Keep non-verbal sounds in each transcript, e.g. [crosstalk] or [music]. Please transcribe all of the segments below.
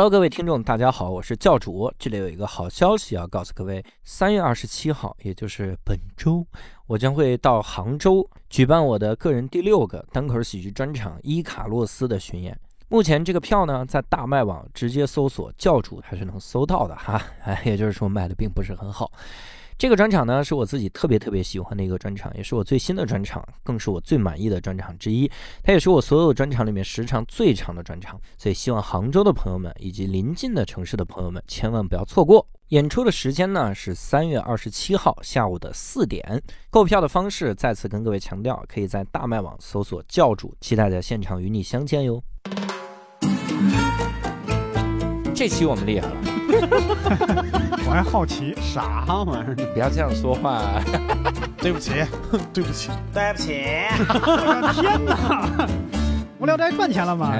Hello，各位听众，大家好，我是教主。这里有一个好消息要告诉各位：三月二十七号，也就是本周，我将会到杭州举办我的个人第六个单口喜剧专场《伊卡洛斯》的巡演。目前这个票呢，在大麦网直接搜索“教主”还是能搜到的哈。哎，也就是说卖的并不是很好。这个专场呢，是我自己特别特别喜欢的一个专场，也是我最新的专场，更是我最满意的专场之一。它也是我所有专场里面时长最长的专场，所以希望杭州的朋友们以及临近的城市的朋友们千万不要错过。演出的时间呢是三月二十七号下午的四点。购票的方式再次跟各位强调，可以在大麦网搜索“教主”，期待在现场与你相见哟。这期我们厉害了，[laughs] 我还好奇，啥玩意儿？不要这样说话。[laughs] [laughs] 对不起，对不起，对不起，我的天哪！无聊斋赚钱了吗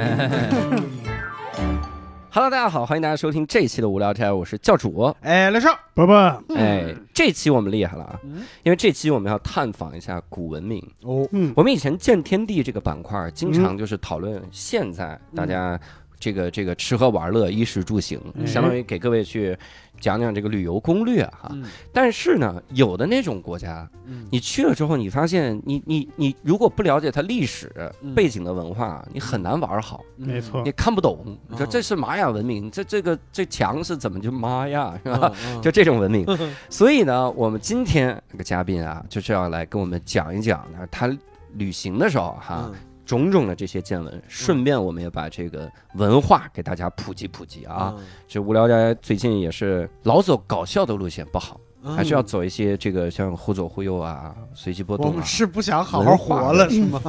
？Hello，大家好，欢迎大家收听这一期的无聊斋，我是教主。哎，刘少，伯伯，哎，这期我们厉害了啊，因为这期我们要探访一下古文明。哦，嗯，我们以前见天地这个板块儿，经常就是讨论现在大家这个这个吃喝玩乐、衣食住行，嗯相当于给各位去讲讲这个旅游攻略哈。嗯但是呢，有的那种国家，嗯你去了之后，你发现你你你如果不了解它历史嗯背景的文化，你很难玩好，没错你，看不懂。你说哦这是玛雅文明，这这个这墙是怎么就玛雅是吧？嗯 [laughs] 就这种文明。所以呢，我们今天这个嘉宾啊，就是要来跟我们讲一讲呢，他旅行的时候哈。嗯种种的这些见闻，顺便我们也把这个文化给大家普及普及啊。，这无聊斋最近也是老走搞笑的路线不好，嗯还是要走一些这个像忽左忽右啊、随机波动啊们是不想好好活了是吗？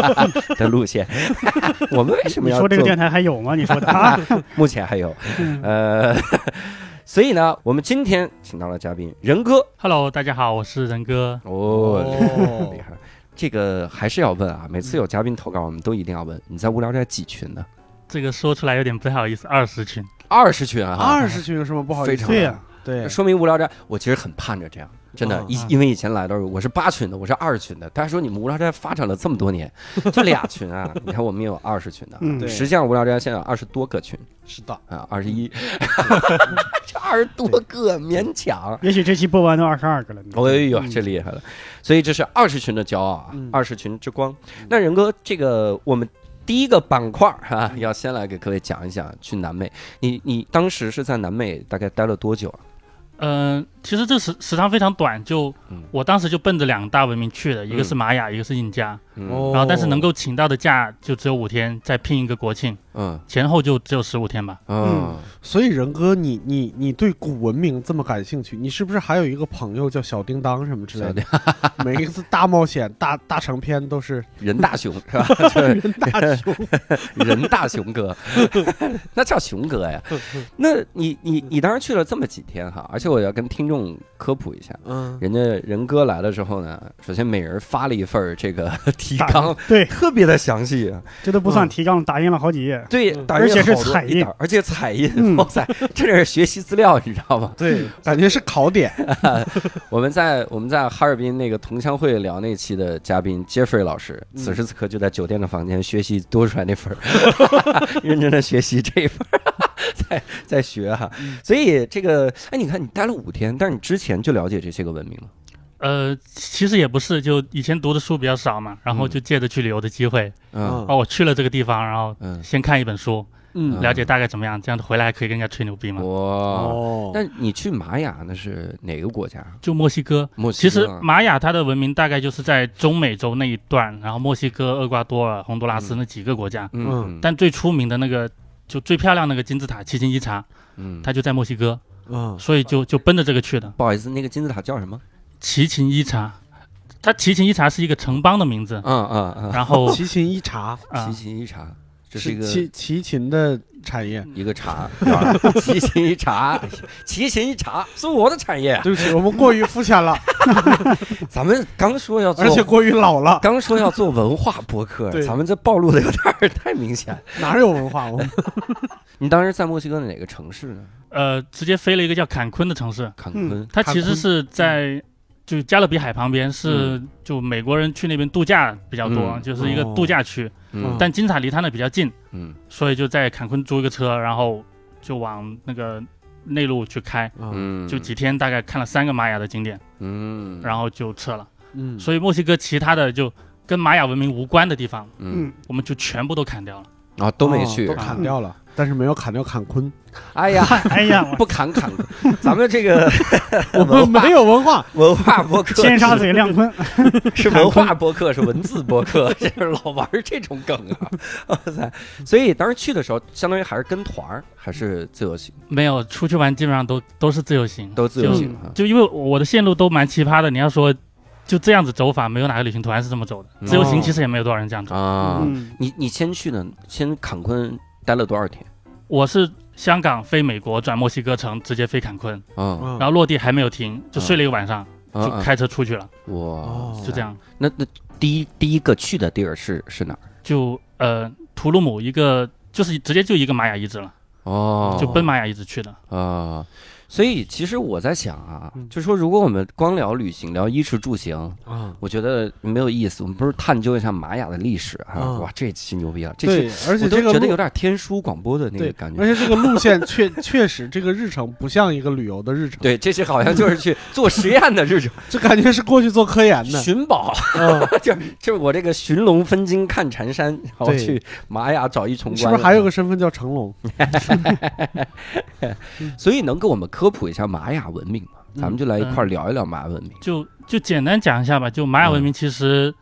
[laughs] 的路线。[laughs] 我们为什么要你说这个电台还有吗？你说的啊？[laughs] 目前还有，嗯呃，所以呢，我们今天请到了嘉宾仁哥 Hello，大家好，我是仁哥。哦，哦厉害。这个还是要问啊，每次有嘉宾投稿，我们都一定要问，你在无聊斋几群呢？这个说出来有点不太好意思，二十群。二十群啊，二十群有什么不好意思？非常对呀，对，说明无聊斋，我其实很盼着这样，真的，因为以前来的时候我是八群的，我是二群的，大家说你们无聊斋发展了这么多年，[laughs] 就俩群啊，你看我们也有二十群的啊，嗯对实际上无聊斋现在有二十多个群是的，啊，二十一，[laughs] 这二十多个勉强。也许这期播完都二十二个了呢。哎呦，嗯这厉害了！所以这是二十群的骄傲啊嗯，二十群之光。那仁哥，这个我们第一个板块儿哈，要先来给各位讲一讲去南美。你你当时是在南美大概待了多久啊？嗯、其实这时时长非常短，就嗯我当时就奔着两大文明去的，一个是玛雅，一个是印加。然后但是能够请到的假就只有五天，再拼一个国庆，嗯前后就只有十五天吧。嗯，所以仁哥，你你你对古文明这么感兴趣，你是不是还有一个朋友叫小叮当什么之类的？每一次大冒险、大大长篇都是 [laughs] 人大熊是吧？[laughs] 就是人大熊。[laughs] 人大熊哥，那叫熊哥呀。那你你你当时去了这么几天哈，而且我要跟听众科普一下。嗯，人家人哥来的时候呢，首先每人发了一份这个 [laughs] 提纲，对，特别的详细。这都不算提纲，打印了好几页。对，嗯打印而且是彩印而且彩印，嗯哇塞，这是学习资料，你知道吗？对，[laughs] 感觉是考点。[laughs] 我们在我们在哈尔滨那个同乡会聊那期的嘉宾 Jeffrey 老师，嗯此时此刻就在酒店的房间学习多出来那份儿，认真的学习这一份儿，[laughs] 在在学哈。嗯。所以这个，哎，你看你待了五天，但是你之前就了解这些个文明了。呃，其实也不是，就以前读的书比较少嘛，然后就借着去旅游的机会，嗯。哦，我去了这个地方，然后嗯，先看一本书，嗯了解大概怎么样，这样回来还可以跟人家吹牛逼嘛。哇，哦，那你去玛雅那是哪个国家？就墨西哥，墨西其实玛雅它的文明大概就是在中美洲那一段，然后墨西哥、厄瓜多尔、洪都拉斯那几个国家，嗯。但最出名的那个就最漂亮那个金字塔奇琴伊察，嗯，它就在墨西哥，嗯，所以就就奔着这个去的。不好意思，那个金字塔叫什么？奇琴伊察，它奇琴伊察是一个城邦的名字，嗯嗯嗯，然后齐秦一茶。啊齐，秦一茶，这是一个齐齐秦的产业。一个茶，是吧 [laughs] 齐秦一茶，齐秦一茶是我的产业。对不起，我们过于肤浅了，[laughs] 咱们刚说要做，而且过于老了，刚说要做文化博客，对咱们这暴露的有点儿太明显。哪有文化？我们 [laughs] 你当时在墨西哥的哪个城市呢？呃，直接飞了一个叫坎昆的城市，坎昆。它其实是在就加勒比海旁边，是就美国人去那边度假比较多，嗯。就是一个度假区。嗯。但金字塔离他那比较近，嗯。所以就在坎昆租一个车，然后就往那个内陆去开，啊嗯，就几天大概看了三个玛雅的景点，嗯，然后就撤了。嗯，所以墨西哥其他的就跟玛雅文明无关的地方，嗯，我们就全部都砍掉了。啊都没去。哦都，砍掉了，但是没有砍掉坎昆，[laughs] 哎呀，哎呀，我 [laughs] 不砍砍，咱们这个 [laughs] 我们没有文化，文化博客尖沙咀亮坤，是文化博客，是文字博客，这是老玩这种梗啊！哇塞！所以当时去的时候，相当于还是跟团儿，还是自由行，没有出去玩，基本上都都是自由行，都自由行啊。就因为我的线路都蛮奇葩的。你要说就这样子走法，没有哪个旅行团是这么走的。嗯自由行其实也没有多少人这样走。啊，嗯，你你先去的，先坎昆待了多少天？我是香港飞美国转墨西哥城，直接飞坎昆，嗯，嗯然后落地还没有停，就睡了一个晚上，就嗯开车出去了，哇，哦就这样。那那第一第一个去的地儿是是哪儿？就呃图鲁姆一个就是直接就一个玛雅遗址了，哦，就奔玛雅遗址去的。啊。所以其实我在想啊嗯，就说如果我们光聊旅行，聊衣食住行，啊，我觉得没有意思。我们不是探究一下玛雅的历史哈？嗯哇，这期牛逼了，这期，而且都这个觉得有点天书广播的那个感觉。而且这个路线确 [laughs] 确实这个日程不像一个旅游的日程，对，这些好像就是去 [laughs] 做实验的日程，这感觉是过去做科研的，寻宝，嗯，[laughs] 就是就是我这个寻龙分金看缠山，然后去玛雅找一重关。是不是还有个身份叫成龙？所以能给我们科普一下玛雅文明嘛？咱们就来一块儿聊一聊玛雅文明。就就简单讲一下吧。就玛雅文明其实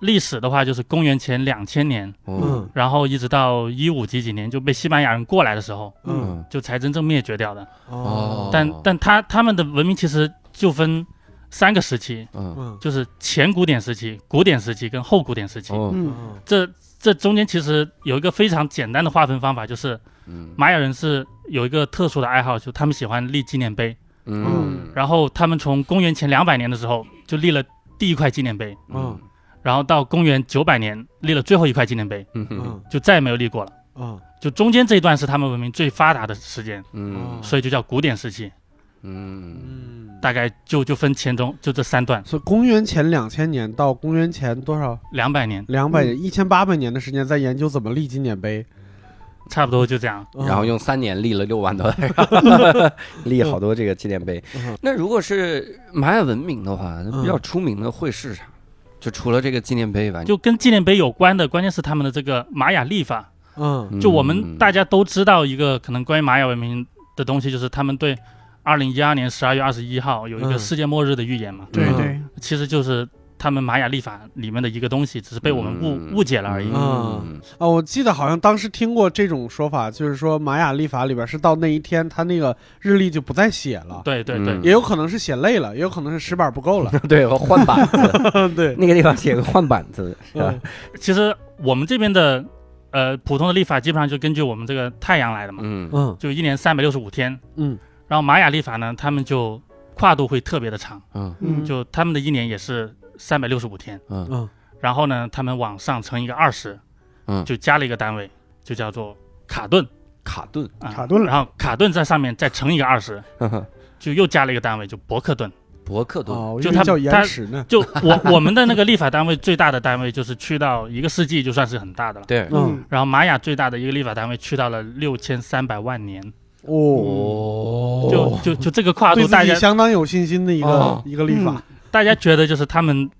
历史的话，就是公元前两千年，嗯然后一直到一五几几年就被西班牙人过来的时候，嗯，就才真正灭绝掉的。哦但但他他们的文明其实就分三个时期，嗯嗯就是前古典时期、古典时期跟后古典时期。哦嗯，这这中间其实有一个非常简单的划分方法，就是嗯。玛雅人是有一个特殊的爱好，就他们喜欢立纪念碑。嗯。然后他们从公元前两百年的时候就立了第一块纪念碑，嗯。然后到公元九百年立了最后一块纪念碑，嗯。嗯。嗯就再也没有立过了。嗯。就中间这一段是他们文明最发达的时间，嗯。所以就叫古典时期。嗯嗯，大概就就分前中就这三段，所以公元前两千年到公元前多少？两百年两百年，一千八百年的时间在研究怎么立纪念碑，差不多就这样。嗯然后用三年立了六万多，[laughs] 立好多这个纪念碑。嗯那如果是玛雅文明的话，比较出名的会是啥？就除了这个纪念碑以外，就跟纪念碑有关的，关键是他们的这个玛雅历法。嗯就我们大家都知道一个可能关于玛雅文明的东西，就是他们对二零一二年十二月二十一号有一个嗯。世界末日的预言嘛，嗯。对。对，其实就是他们玛雅历法里面的一个东西，只是被我们误、嗯。误解了而已。嗯。啊，我记得好像当时听过这种说法，就是说玛雅历法里边是到那一天，他那个日历就不再写了，对对对，嗯。也有可能是写累了，也有可能是石板不够了。[laughs] 对，我换板子，[laughs] [laughs] 对，那个地方写个换板子，是吧嗯？其实我们这边的呃普通的历法基本上就根据我们这个太阳来的嘛，嗯。嗯。就一年三百六十五天。嗯然后玛雅历法呢，他们就跨度会特别的长，嗯嗯，就他们的一年也是三百六十五天。嗯嗯然后呢，他们往上乘一个二十，嗯就加了一个单位，就叫做卡顿卡顿，啊，卡顿了然后卡顿在上面再乘一个二十，就又加了一个单位，就伯克顿。伯克顿，哦，就他叫延他迟呢。就我我们的那个历法单位最大的单位就是去到一个世纪，就算是很大的了。对，嗯然后玛雅最大的一个历法单位去到了六千三百万年，哦，哦。就就就这个跨度，大家相当有信心的一个哦。一个立法。大家觉得就是他们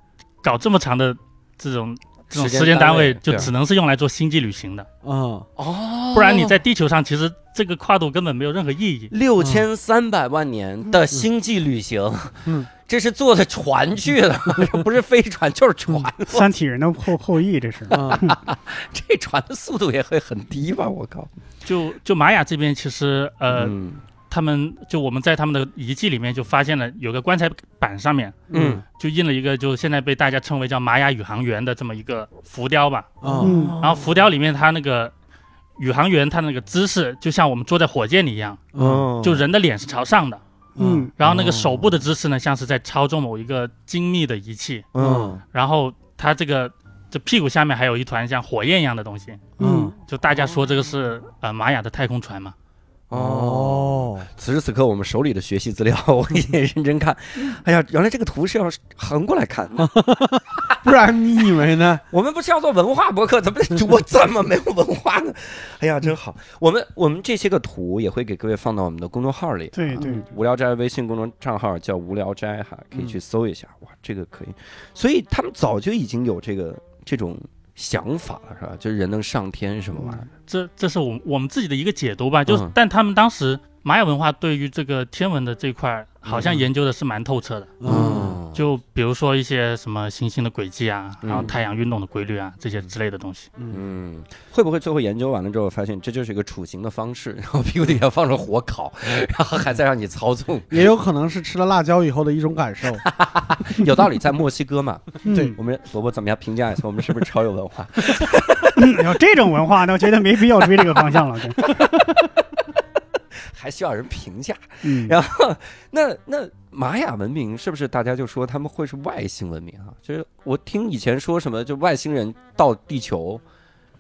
搞这么长的这种这种时间单位，就只能是用来做星际旅行的，嗯。哦。不然你在地球上其实这个跨度根本没有任何意义。六千三百万年的星际旅行，嗯，[laughs] 这是坐的船去的，[laughs] 不是飞船就是船，三体人的后后裔，这是。嗯。[laughs] 这船的速度也会很低吧？我靠，就就玛雅这边，其实呃，嗯他们就我们在他们的遗迹里面就发现了有个棺材板上面嗯。就印了一个，就现在被大家称为叫玛雅宇航员的这么一个浮雕吧。嗯嗯然后浮雕里面他那个宇航员他那个姿势，就像我们坐在火箭里一样，嗯就人的脸是朝上的，嗯。然后那个手部的姿势呢，像是在操纵某一个精密的仪器，嗯然后他这个这屁股下面还有一团像火焰一样的东西，嗯。就大家说这个是呃玛雅的太空船嘛。哦，此时此刻我们手里的学习资料，[laughs] 我也认真看。哎呀，原来这个图是要横过来看的。[laughs] 不然你以为呢？[laughs] 我们不是要做文化博客，怎么我怎么没有文化呢？哎呀，真好。我们我们这些个图也会给各位放到我们的公众号里。对对，无聊斋微信公众账号叫无聊斋哈，可以去搜一下。哇，这个可以。所以他们早就已经有这个这种想法了，是吧？就是人能上天什么玩意儿？这这是我我们自己的一个解读吧。就是嗯，但他们当时玛雅文化对于这个天文的这块儿，好像嗯研究的是蛮透彻的。嗯，就比如说一些什么行星的轨迹啊，嗯然后太阳运动的规律啊，这些之类的东西。嗯，会不会最后研究完了之后发现这就是一个处刑的方式，[laughs] 然后屁股底下放着火烤，然后还在让你操纵？[laughs] 也有可能是吃了辣椒以后的一种感受。[laughs] 有道理，在墨西哥嘛，对嗯我们伯伯怎么样评价一下？我们是不是超有文化？有这种文化，那我觉得没必要追这个方向了。对还需要人评价？嗯，[laughs] 然后，那那玛雅文明是不是大家就说他们会是外星文明啊？就是我听以前说什么，就外星人到地球，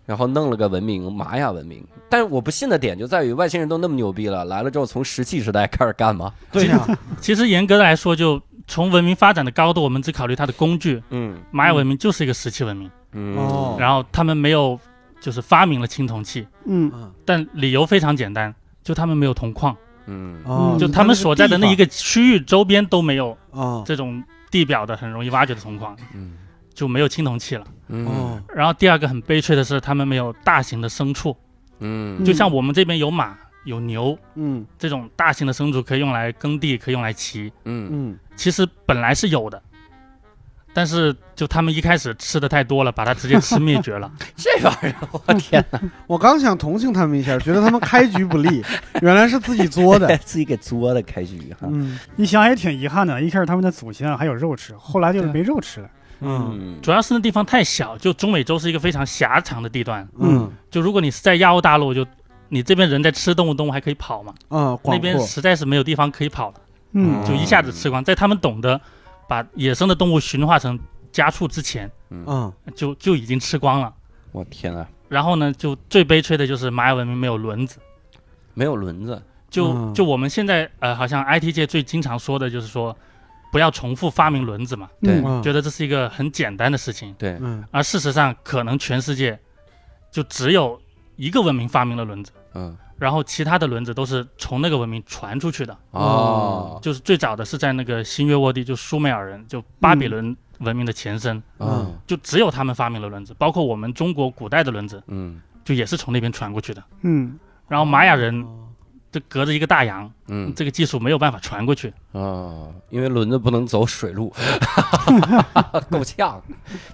然后弄了个文明玛雅文明。但是我不信的点就在于，外星人都那么牛逼了，来了之后从石器时代开始干嘛？[laughs] 对呀，其实严格来说，就从文明发展的高度，我们只考虑它的工具，嗯玛雅文明就是一个石器文明，嗯哦然后他们没有就是发明了青铜器，嗯嗯但理由非常简单，就他们没有铜矿，嗯。哦，就他们所在的那一个个区域周边都没有啊这种地表的很容易挖掘的铜矿，嗯。就没有青铜器了。嗯。哦。然后第二个很悲催的是，他们没有大型的牲畜，嗯。就像我们这边有马、有牛嗯。这种大型的牲畜，可以用来耕地，可以用来骑。嗯。嗯。其实本来是有的，但是就他们一开始吃的太多了，把它直接吃灭绝了。[laughs] 这玩意儿，我天 [laughs] 哪！我刚想同情他们一下，觉得他们开局不利，[laughs] 原来是自己作的。自己给作的开局哈。嗯你想也挺遗憾的。一开始他们的祖先还有肉吃，后来就是没肉吃了。嗯嗯主要是那地方太小，就中美洲是一个非常狭长的地段。嗯就如果你是在亚欧大陆，就你这边人在吃动物，动物还可以跑嘛，嗯，那。边实在是没有地方可以跑了，嗯就一下子吃光。在他们懂得把野生的动物驯化成家畜之前，嗯。就就已经吃光了。我天啊，然后呢，就最悲催的就是玛雅文明没有轮子。没有轮子。就嗯。就我们现在呃，好像 IT 界最经常说的就是说，不要重复发明轮子嘛，对。觉得这是一个很简单的事情。对，嗯。而事实上，可能全世界就只有一个文明发明了轮子，嗯然后其他的轮子都是从那个文明传出去的。哦。就是最早的是在那个新月沃地，就苏美尔人，就巴比伦文明的前身，嗯。就只有他们发明了轮子，包括我们中国古代的轮子，嗯。就也是从那边传过去的。嗯。然后玛雅人就隔着一个大洋，嗯这个技术没有办法传过去。哦，因为轮子不能走水路，[laughs] 够呛。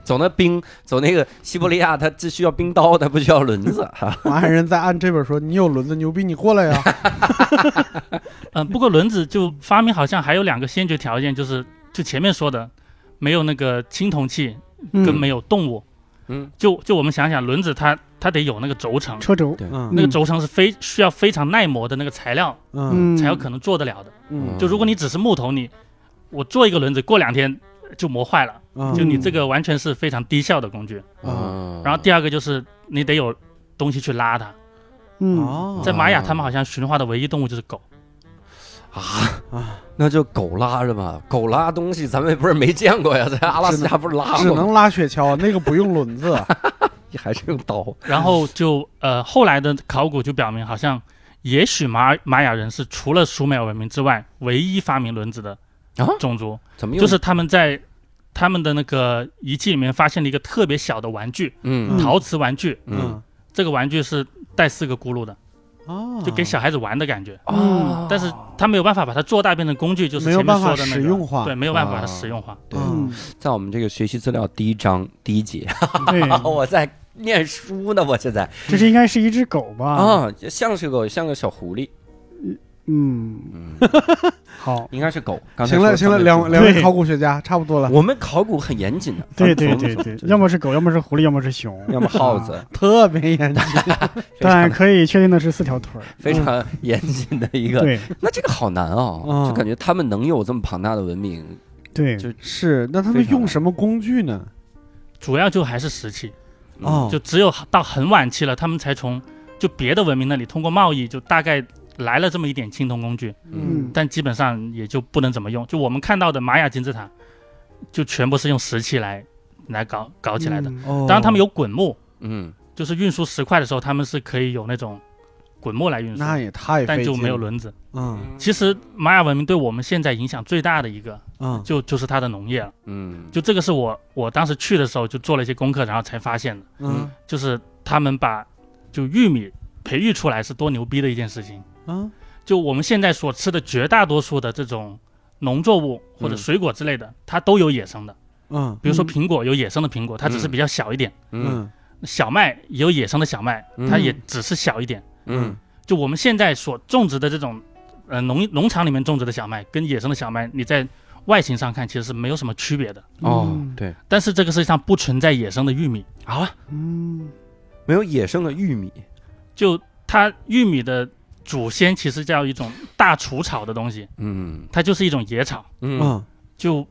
走那冰，走那个西伯利亚，它只需要冰刀，它不需要轮子哈。马海人在按这边说：“你有轮子牛逼，你过来呀 [laughs] 嗯，不过轮子就发明好像还有两个先决条件，就是就前面说的，没有那个青铜器跟嗯，没有动物。嗯就就我们想想，轮子它它得有那个轴承，车轴，对嗯那个轴承是非需要非常耐磨的那个材料嗯嗯，才有可能做得了的。嗯就如果你只是木头，你我做一个轮子，过两天就磨坏了，嗯就你这个完全是非常低效的工具。嗯然后第二个就是你得有东西去拉它。嗯，哦在玛雅，他们好像驯化的唯一动物就是狗。啊，那就狗拉着吧，狗拉东西咱们也不是没见过呀，在阿拉斯加不是拉过吗？只能拉雪橇，那个不用轮子。[laughs] 还是用刀。然后就呃后来的考古就表明，好像也许玛玛雅人是除了苏美尔文明之外唯一发明轮子的啊种族，怎么用？就是他们在他们的那个遗迹里面发现了一个特别小的玩具，嗯嗯陶瓷玩具。嗯这个玩具是带四个轱辘的，哦，就给小孩子玩的感觉。哦。但是他没有办法把它做大变成工具，就是没有前面办法说的那个。实用化。对，没有办法把它哦实用化。对，嗯，在我们这个学习资料第一章第一节，对，[laughs] 我在念书呢，我现在。这是应该是一只狗吧？，啊，像是狗像个小狐狸，嗯，嗯，[laughs] 好，应该是狗。刚才行了行了，两位两两位考古学家差不多了，我们考古很严谨的，对对对对，要么是狗，要么是狐狸，要么是熊，要么耗子，特别严谨。[laughs] 但可以确定的是四条腿儿。非常严谨的一个。对那这个好难啊，嗯就感觉他们能有这么庞大的文明，对，就是那他们用什么工具呢？主要就还是石器，哦，就只有到很晚期了，他们才从就别的文明那里通过贸易，就大概来了这么一点青铜工具，嗯但基本上也就不能怎么用。就我们看到的玛雅金字塔，就全部是用石器来来搞搞起来的。嗯哦当然，他们有滚木，嗯就是运输石块的时候，他们是可以有那种滚木来运输，那也太费劲但就没有轮子。嗯其实玛雅文明对我们现在影响最大的一个，嗯就就是它的农业了。嗯就这个是我我当时去的时候就做了一些功课，然后才发现的，嗯就是他们把就玉米培育出来是多牛逼的一件事情。嗯就我们现在所吃的绝大多数的这种农作物或者嗯水果之类的，它都有野生的。嗯。比如说嗯。苹果有野生的苹果，它只是嗯。比较小一点；嗯。嗯小麦也有野生的小麦，它嗯也只是小一点。嗯。就我们现在所种植的这种，呃，农农场里面种植的小麦，跟野生的小麦，你在外形上看其实是没有什么区别的。哦嗯。对。但是这个世界上不存在野生的玉米，啊，嗯。没有野生的玉米，就它玉米的祖先其实叫一种大除草的东西，嗯。它就是一种野草，嗯。嗯。就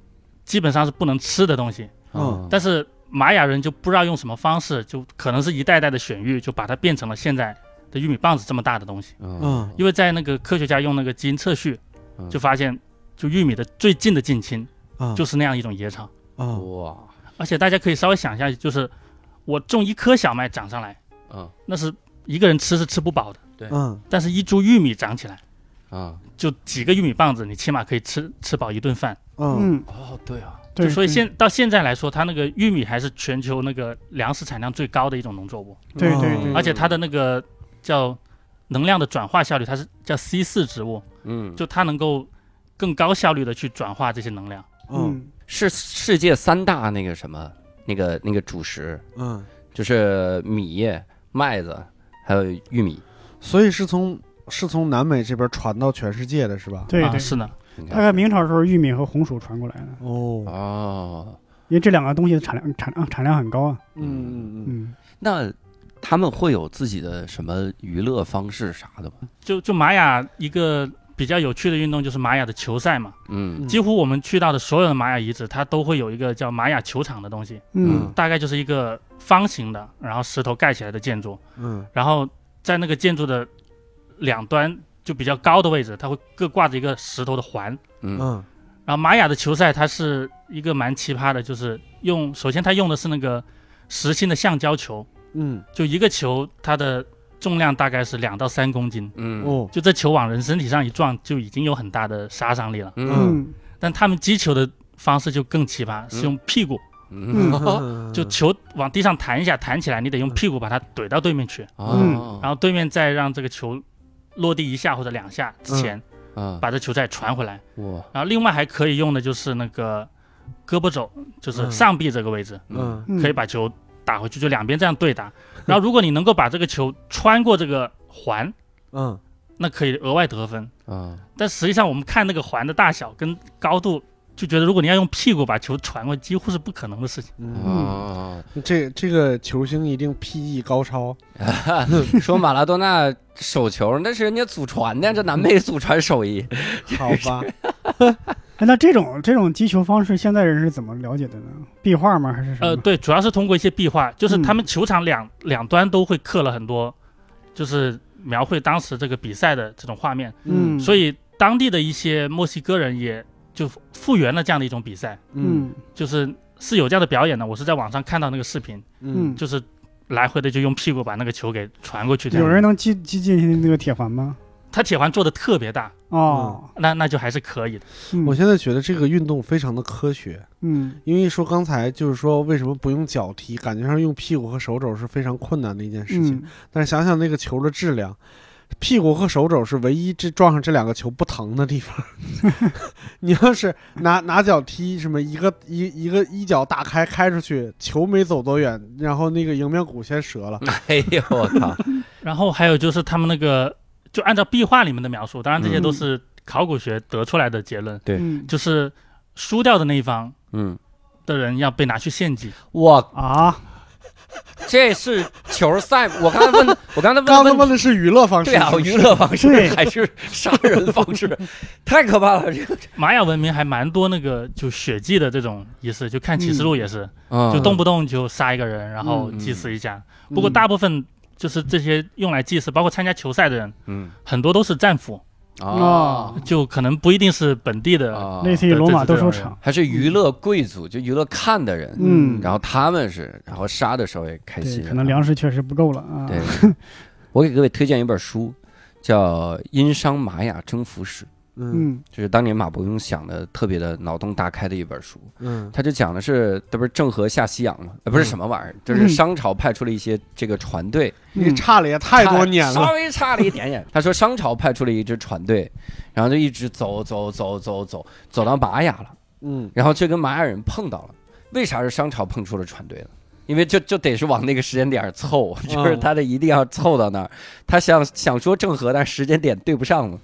基本上是不能吃的东西。嗯。但是玛雅人就不知道用什么方式，就可能是一代代的选育，就把它变成了现在的玉米棒子这么大的东西。嗯。嗯。因为在那个科学家用那个基因测序，嗯。就发现，就玉米的最近的近亲嗯。就是那样一种野草。嗯。哇。而且大家可以稍微想一下，就是我种一颗小麦长上来，嗯。那是一个人吃是吃不饱的，嗯。但是一株玉米长起来，啊。就几个玉米棒子，你起码可以吃吃饱一顿饭。嗯。嗯，哦对啊。对，所以现到现在来说，它那个玉米还是全球那个粮食产量最高的一种农作物，对对嗯。对，而且它的那个叫能量的转化效率，它是叫 C 四植物，嗯。就它能够更高效率的去转化这些能量。嗯。嗯。是世界三大那个什么那个那个主食，嗯，就是米、麦子还有玉米。所以是从是从南美这边传到全世界的是吧？啊，对。对，是的，大概明朝的时候，玉米和红薯传过来的，哦，哦，因为这两个东西的产量产量产量很高啊。嗯嗯。嗯嗯，那他们会有自己的什么娱乐方式啥的吗？就就玛雅一个比较有趣的运动就是玛雅的球赛嘛，嗯。嗯。几乎我们去到的所有的玛雅遗址，它都会有一个叫玛雅球场的东西，嗯。大概就是一个方形的，然后石头盖起来的建筑，嗯。然后在那个建筑的两端就比较高的位置，它会各挂着一个石头的环。嗯。嗯。然后玛雅的球赛它是一个蛮奇葩的，就是用首先它用的是那个实心的橡胶球，嗯。就一个球它的重量大概是两到三公斤，嗯。哦。就这球往人身体上一撞就已经有很大的杀伤力了。嗯。嗯。但他们击球的方式就更奇葩，是用屁股，嗯。嗯，[laughs] 就球往地上弹一下，弹起来你得用屁股把它怼到对面去，嗯然后对面再让这个球落地一下或者两下之前，啊把这球再传回来。哇。然后另外还可以用的就是那个胳膊肘，就是嗯。上臂这个位置，嗯。嗯，可以把球打回去，就两边这样对打。然后如果你能够把这个球穿过这个环，嗯。那可以额外得分。啊但实际上我们看那个环的大小跟高度，就觉得如果你要用屁股把球传过，几乎是不可能的事情。嗯，啊！这这个球星一定 PE 高超，[laughs] 说马拉多纳手球那是人家祖传的，这南美祖传手艺。好吧？[laughs] 哎，那这种这种击球方式，现在人是怎么了解的呢？壁画吗？还是什么？呃，对，主要是通过一些壁画，就是嗯他们球场两、两端都会刻了很多，就是描绘当时这个比赛的这种画面，嗯，所以当地的一些墨西哥人也就复原了这样的一种比赛，嗯嗯就是是有这样的表演的。我是在网上看到那个视频，嗯就是来回的就用屁股把那个球给传过去。有人能击击进去那个铁环吗？他铁环做的特别大，哦，那那就还是可以的。嗯我现在觉得这个运动非常的科学，嗯因为说刚才就是说为什么不用脚踢，感觉上用屁股和手肘是非常困难的一件事情。嗯但是想想那个球的质量，屁股和手肘是唯一这撞上这两个球不疼的地方。[laughs] 你要是拿拿脚踢，什么一个一一个一脚打开开出去，球没走多远，然后那个迎面骨先折了。哎呦我靠！[laughs] 然后还有就是他们那个，就按照壁画里面的描述，当然这些嗯都是考古学得出来的结论，对嗯就是输掉的那一方嗯，的人要被拿去献祭。我啊，[laughs] 这是球赛。我刚才问，[laughs] 我刚才问刚才问问的是娱乐方式，对啊，娱乐方式还是杀人方式，[laughs] 太可怕了。这个。玛雅文明还蛮多那个就血祭的这种仪式，就看启示录也是，啊就动不动就杀一个人，然后嗯祭祀一下。嗯不过大部分就是这些用来祭祀，包括参加球赛的人，嗯。很多都是战俘，啊就可能不一定是本地的。啊，类似于罗马斗兽场。还是娱乐贵族，就娱乐看的人，嗯，然后他们是，然后杀的时候也开，心，可能粮食确实不够了啊。对，我给各位推荐一本书，叫《殷商玛雅征服史》，嗯嗯就是当年马伯庸想的特别的脑洞大开的一本书。嗯他就讲的是，这不是郑和下西洋吗？呃，不是什么玩意儿，就是嗯商朝派出了一些这个船队，你差了也太多年了，稍微差了一点点。他说商朝派出了一支船队，然后就一直走走走走走走到玛雅了，嗯然后就跟玛雅人碰到了。为啥是商朝碰出了船队呢？因为就就得是往那个时间点儿凑，就是他得一定要凑到那儿。他想想说郑和，但时间点对不上了，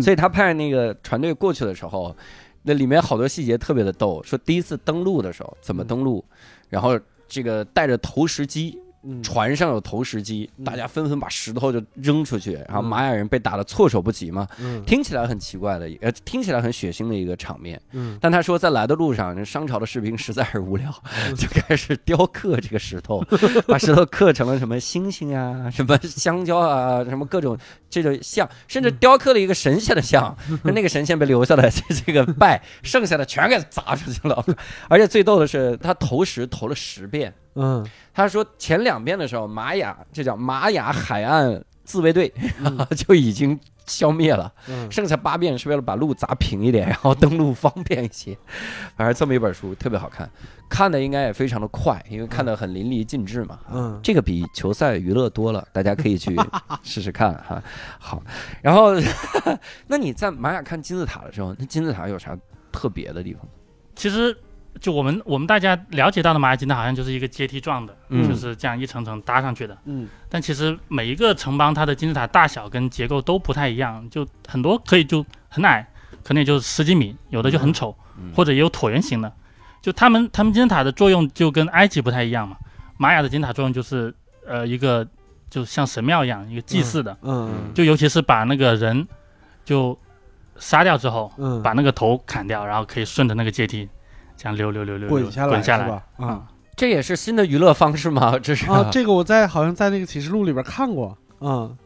所以他派那个船队过去的时候，那里面好多细节特别的逗。说第一次登陆的时候怎么登陆，然后这个带着投石机，嗯船上有投石机，嗯大家纷纷把石头就扔出去，然后嗯玛雅人被打得措手不及嘛。嗯听起来很奇怪的，呃，听起来很血腥的一个场面。嗯但他说，在来的路上，商朝的士兵实在是无聊，就开始雕刻这个石头，[laughs] 把石头刻成了什么星星啊、什么香蕉啊、什么各种这种像，甚至雕刻了一个神仙的像，那 [laughs] 那个神仙被留下来这 [laughs] 这个拜，剩下的全给砸出去了。而且最逗的是，他投石投了十遍。嗯他说前两遍的时候，玛雅这叫玛雅海岸自卫队、嗯就已经消灭了。嗯剩下八遍是为了把路砸平一点，然后登陆方便一些。反正这么一本书特别好看，看的应该也非常的快，因为看的很淋漓尽致嘛。嗯这个比球赛娱乐多了，大家可以去 [laughs] 试试看哈。好，然后 [laughs] 那你在玛雅看金字塔的时候，那金字塔有啥特别的地方？其实就我们我们大家了解到的玛雅金字塔好像就是一个阶梯状的，嗯。就是这样一层层搭上去的。嗯。但其实每一个城邦它的金字塔大小跟结构都不太一样，就很多可以就很矮，可能也就十几米，有的就很丑，嗯。或者也有椭圆形的。就他们他们金字塔的作用就跟埃及不太一样嘛，玛雅的金字塔作用就是呃一个就像神庙一样，一个祭祀的，嗯。就尤其是把那个人就杀掉之后，嗯，把那个头砍掉，然后可以顺着那个阶梯这样溜溜溜溜溜滚下来滚下来是吧？啊这也是新的娱乐方式吗？[laughs] 这是啊，这个我在好像在那个启示录里边看过，嗯，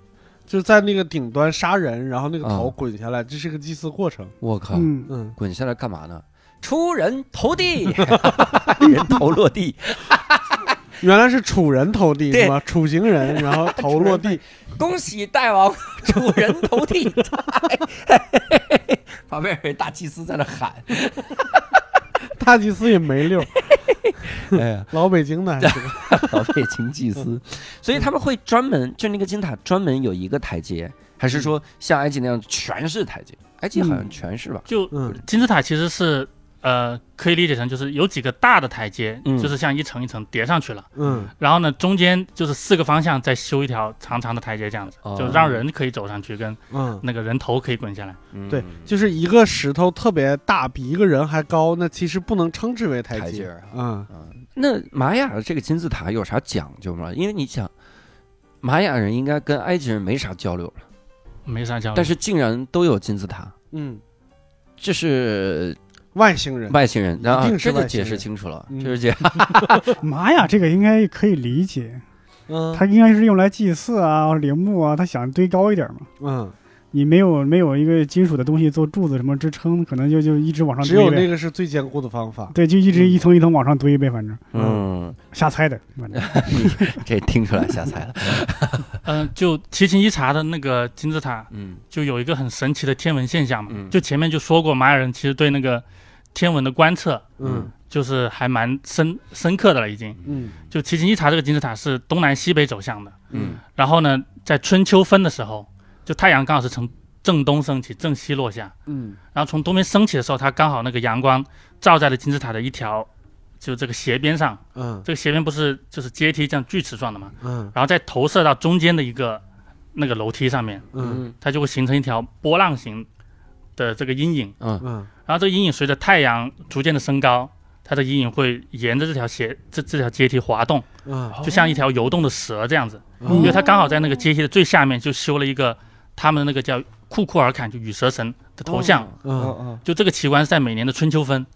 就是在那个顶端杀人，然后那个头啊滚下来，这是个祭祀过程。我靠，嗯，嗯，滚下来干嘛呢？出人头地，[laughs] 人头落地，[laughs] 原来是楚人头地是吧？楚行人，然后头落地。恭喜大王楚人头地！旁边有一大祭司在那喊，大祭司也没溜，[laughs] 哎呀，老北京的还是。[laughs] 老北京祭司，所以他们会专门就那个金字塔专门有一个台阶，还是说像埃及那样全是台阶？埃及好像全是吧？就嗯金字塔其实是呃可以理解成就是有几个大的台阶，嗯。就是像一层一层叠上去了。嗯。然后呢，中间就是四个方向再修一条长长的台阶，这样子，哦。就让人可以走上去，跟嗯，那个人头可以滚下来。嗯。对，就是一个石头特别大，比一个人还高，那其实不能称之为台阶。台阶。嗯。嗯，那玛雅的这个金字塔有啥讲究吗？因为你想，玛雅人应该跟埃及人没啥交流了，没啥交流。但是竟然都有金字塔，嗯，这是外星人。外星人，然后这就解释清楚了，嗯。这是解玛雅 [laughs] 这个应该可以理解，嗯。它应该是用来祭祀啊、陵墓啊，他想堆高一点嘛。嗯，你没有没有一个金属的东西做柱子什么支撑，可能就就一直往上堆只有那。个是最坚固的方法。对，就一直一层一层往上堆呗，反正。嗯，瞎猜的，反正。[laughs] 这听出来瞎猜了，嗯、[laughs] 就奇琴伊察的那个金字塔，嗯。就有一个很神奇的天文现象嘛。嗯。就前面就说过，玛雅人其实对那个天文的观测，嗯。就是还蛮深深刻的了，已经。嗯。就奇琴伊察这个金字塔是东南西北走向的，嗯。然后呢，在春秋分的时候，就太阳刚好是从正东升起，正西落下，嗯。然后从东边升起的时候，它刚好那个阳光照在了金字塔的一条，就这个斜边上，嗯。这个斜边不是就是阶梯这样锯齿状的嘛，嗯。然后再投射到中间的一个那个楼梯上面，嗯。它就会形成一条波浪形的这个阴影，嗯。嗯。然后这个阴影随着太阳逐渐的升高，它的阴影会沿着这条斜这这条阶梯滑动，嗯。就像一条游动的蛇这样子，嗯因为它刚好在那个阶梯的最下面就修了一个他们那个叫库库尔坎，就羽蛇神的头像，嗯。嗯就这个奇观是在每年的春秋分，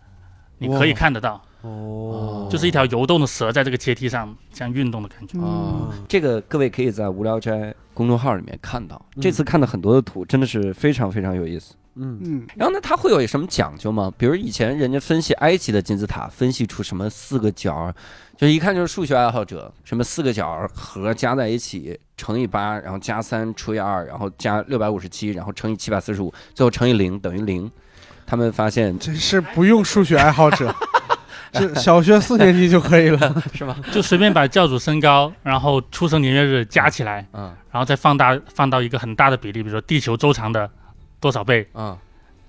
你可以看得到。哦。就是一条游动的蛇在这个阶梯上这样运动的感觉。哦嗯，这个各位可以在无聊斋公众号里面看到。嗯。这次看的很多的图，真的是非常非常有意思。嗯嗯，然后呢，它会有什么讲究吗？比如以前人家分析埃及的金字塔，分析出什么四个角，就一看就是数学爱好者，什么四个角和加在一起乘以八，然后加三除以二，然后加六百五十七，然后乘以七百四十五，最后乘以零等于零。他们发现真是不用数学爱好者，是小学四年级就可以了。[laughs] 是吗？就随便把教主身高，然后出生年月日加起来，嗯然后再放大放到一个很大的比例，比如说地球周长的多少倍，嗯，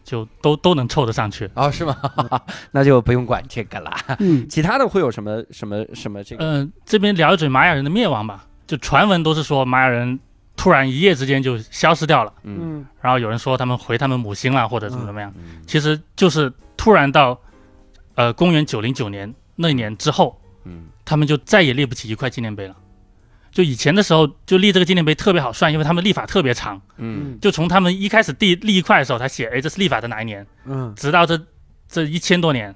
就都都能凑得上去。哦，是吗？[laughs] 那就不用管这个啦。嗯，其他的会有什么什么什么这个？嗯、这边聊一嘴玛雅人的灭亡吧。就传闻都是说玛雅人突然一夜之间就消失掉了，嗯嗯然后有人说他们回他们母星了，或者怎么怎么样。嗯其实就是突然到，呃，公元九零九年那一年之后，嗯他们就再也立不起一块纪念碑了。就以前的时候，就立这个纪念碑特别好算，因为他们立法特别长。嗯就从他们一开始第立一块的时候，他写，哎，这是立法的哪一年，嗯直到这这一千多年，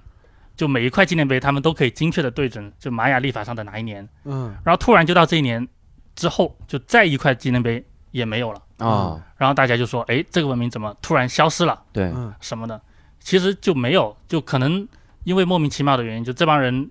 就每一块纪念碑他们都可以精确的对准就玛雅历法上的哪一年。嗯然后突然就到这一年之后，就再一块纪念碑也没有了。哦，然后大家就说，哎，这个文明怎么突然消失了？对，嗯什么的，其实就没有，就可能因为莫名其妙的原因，就这帮人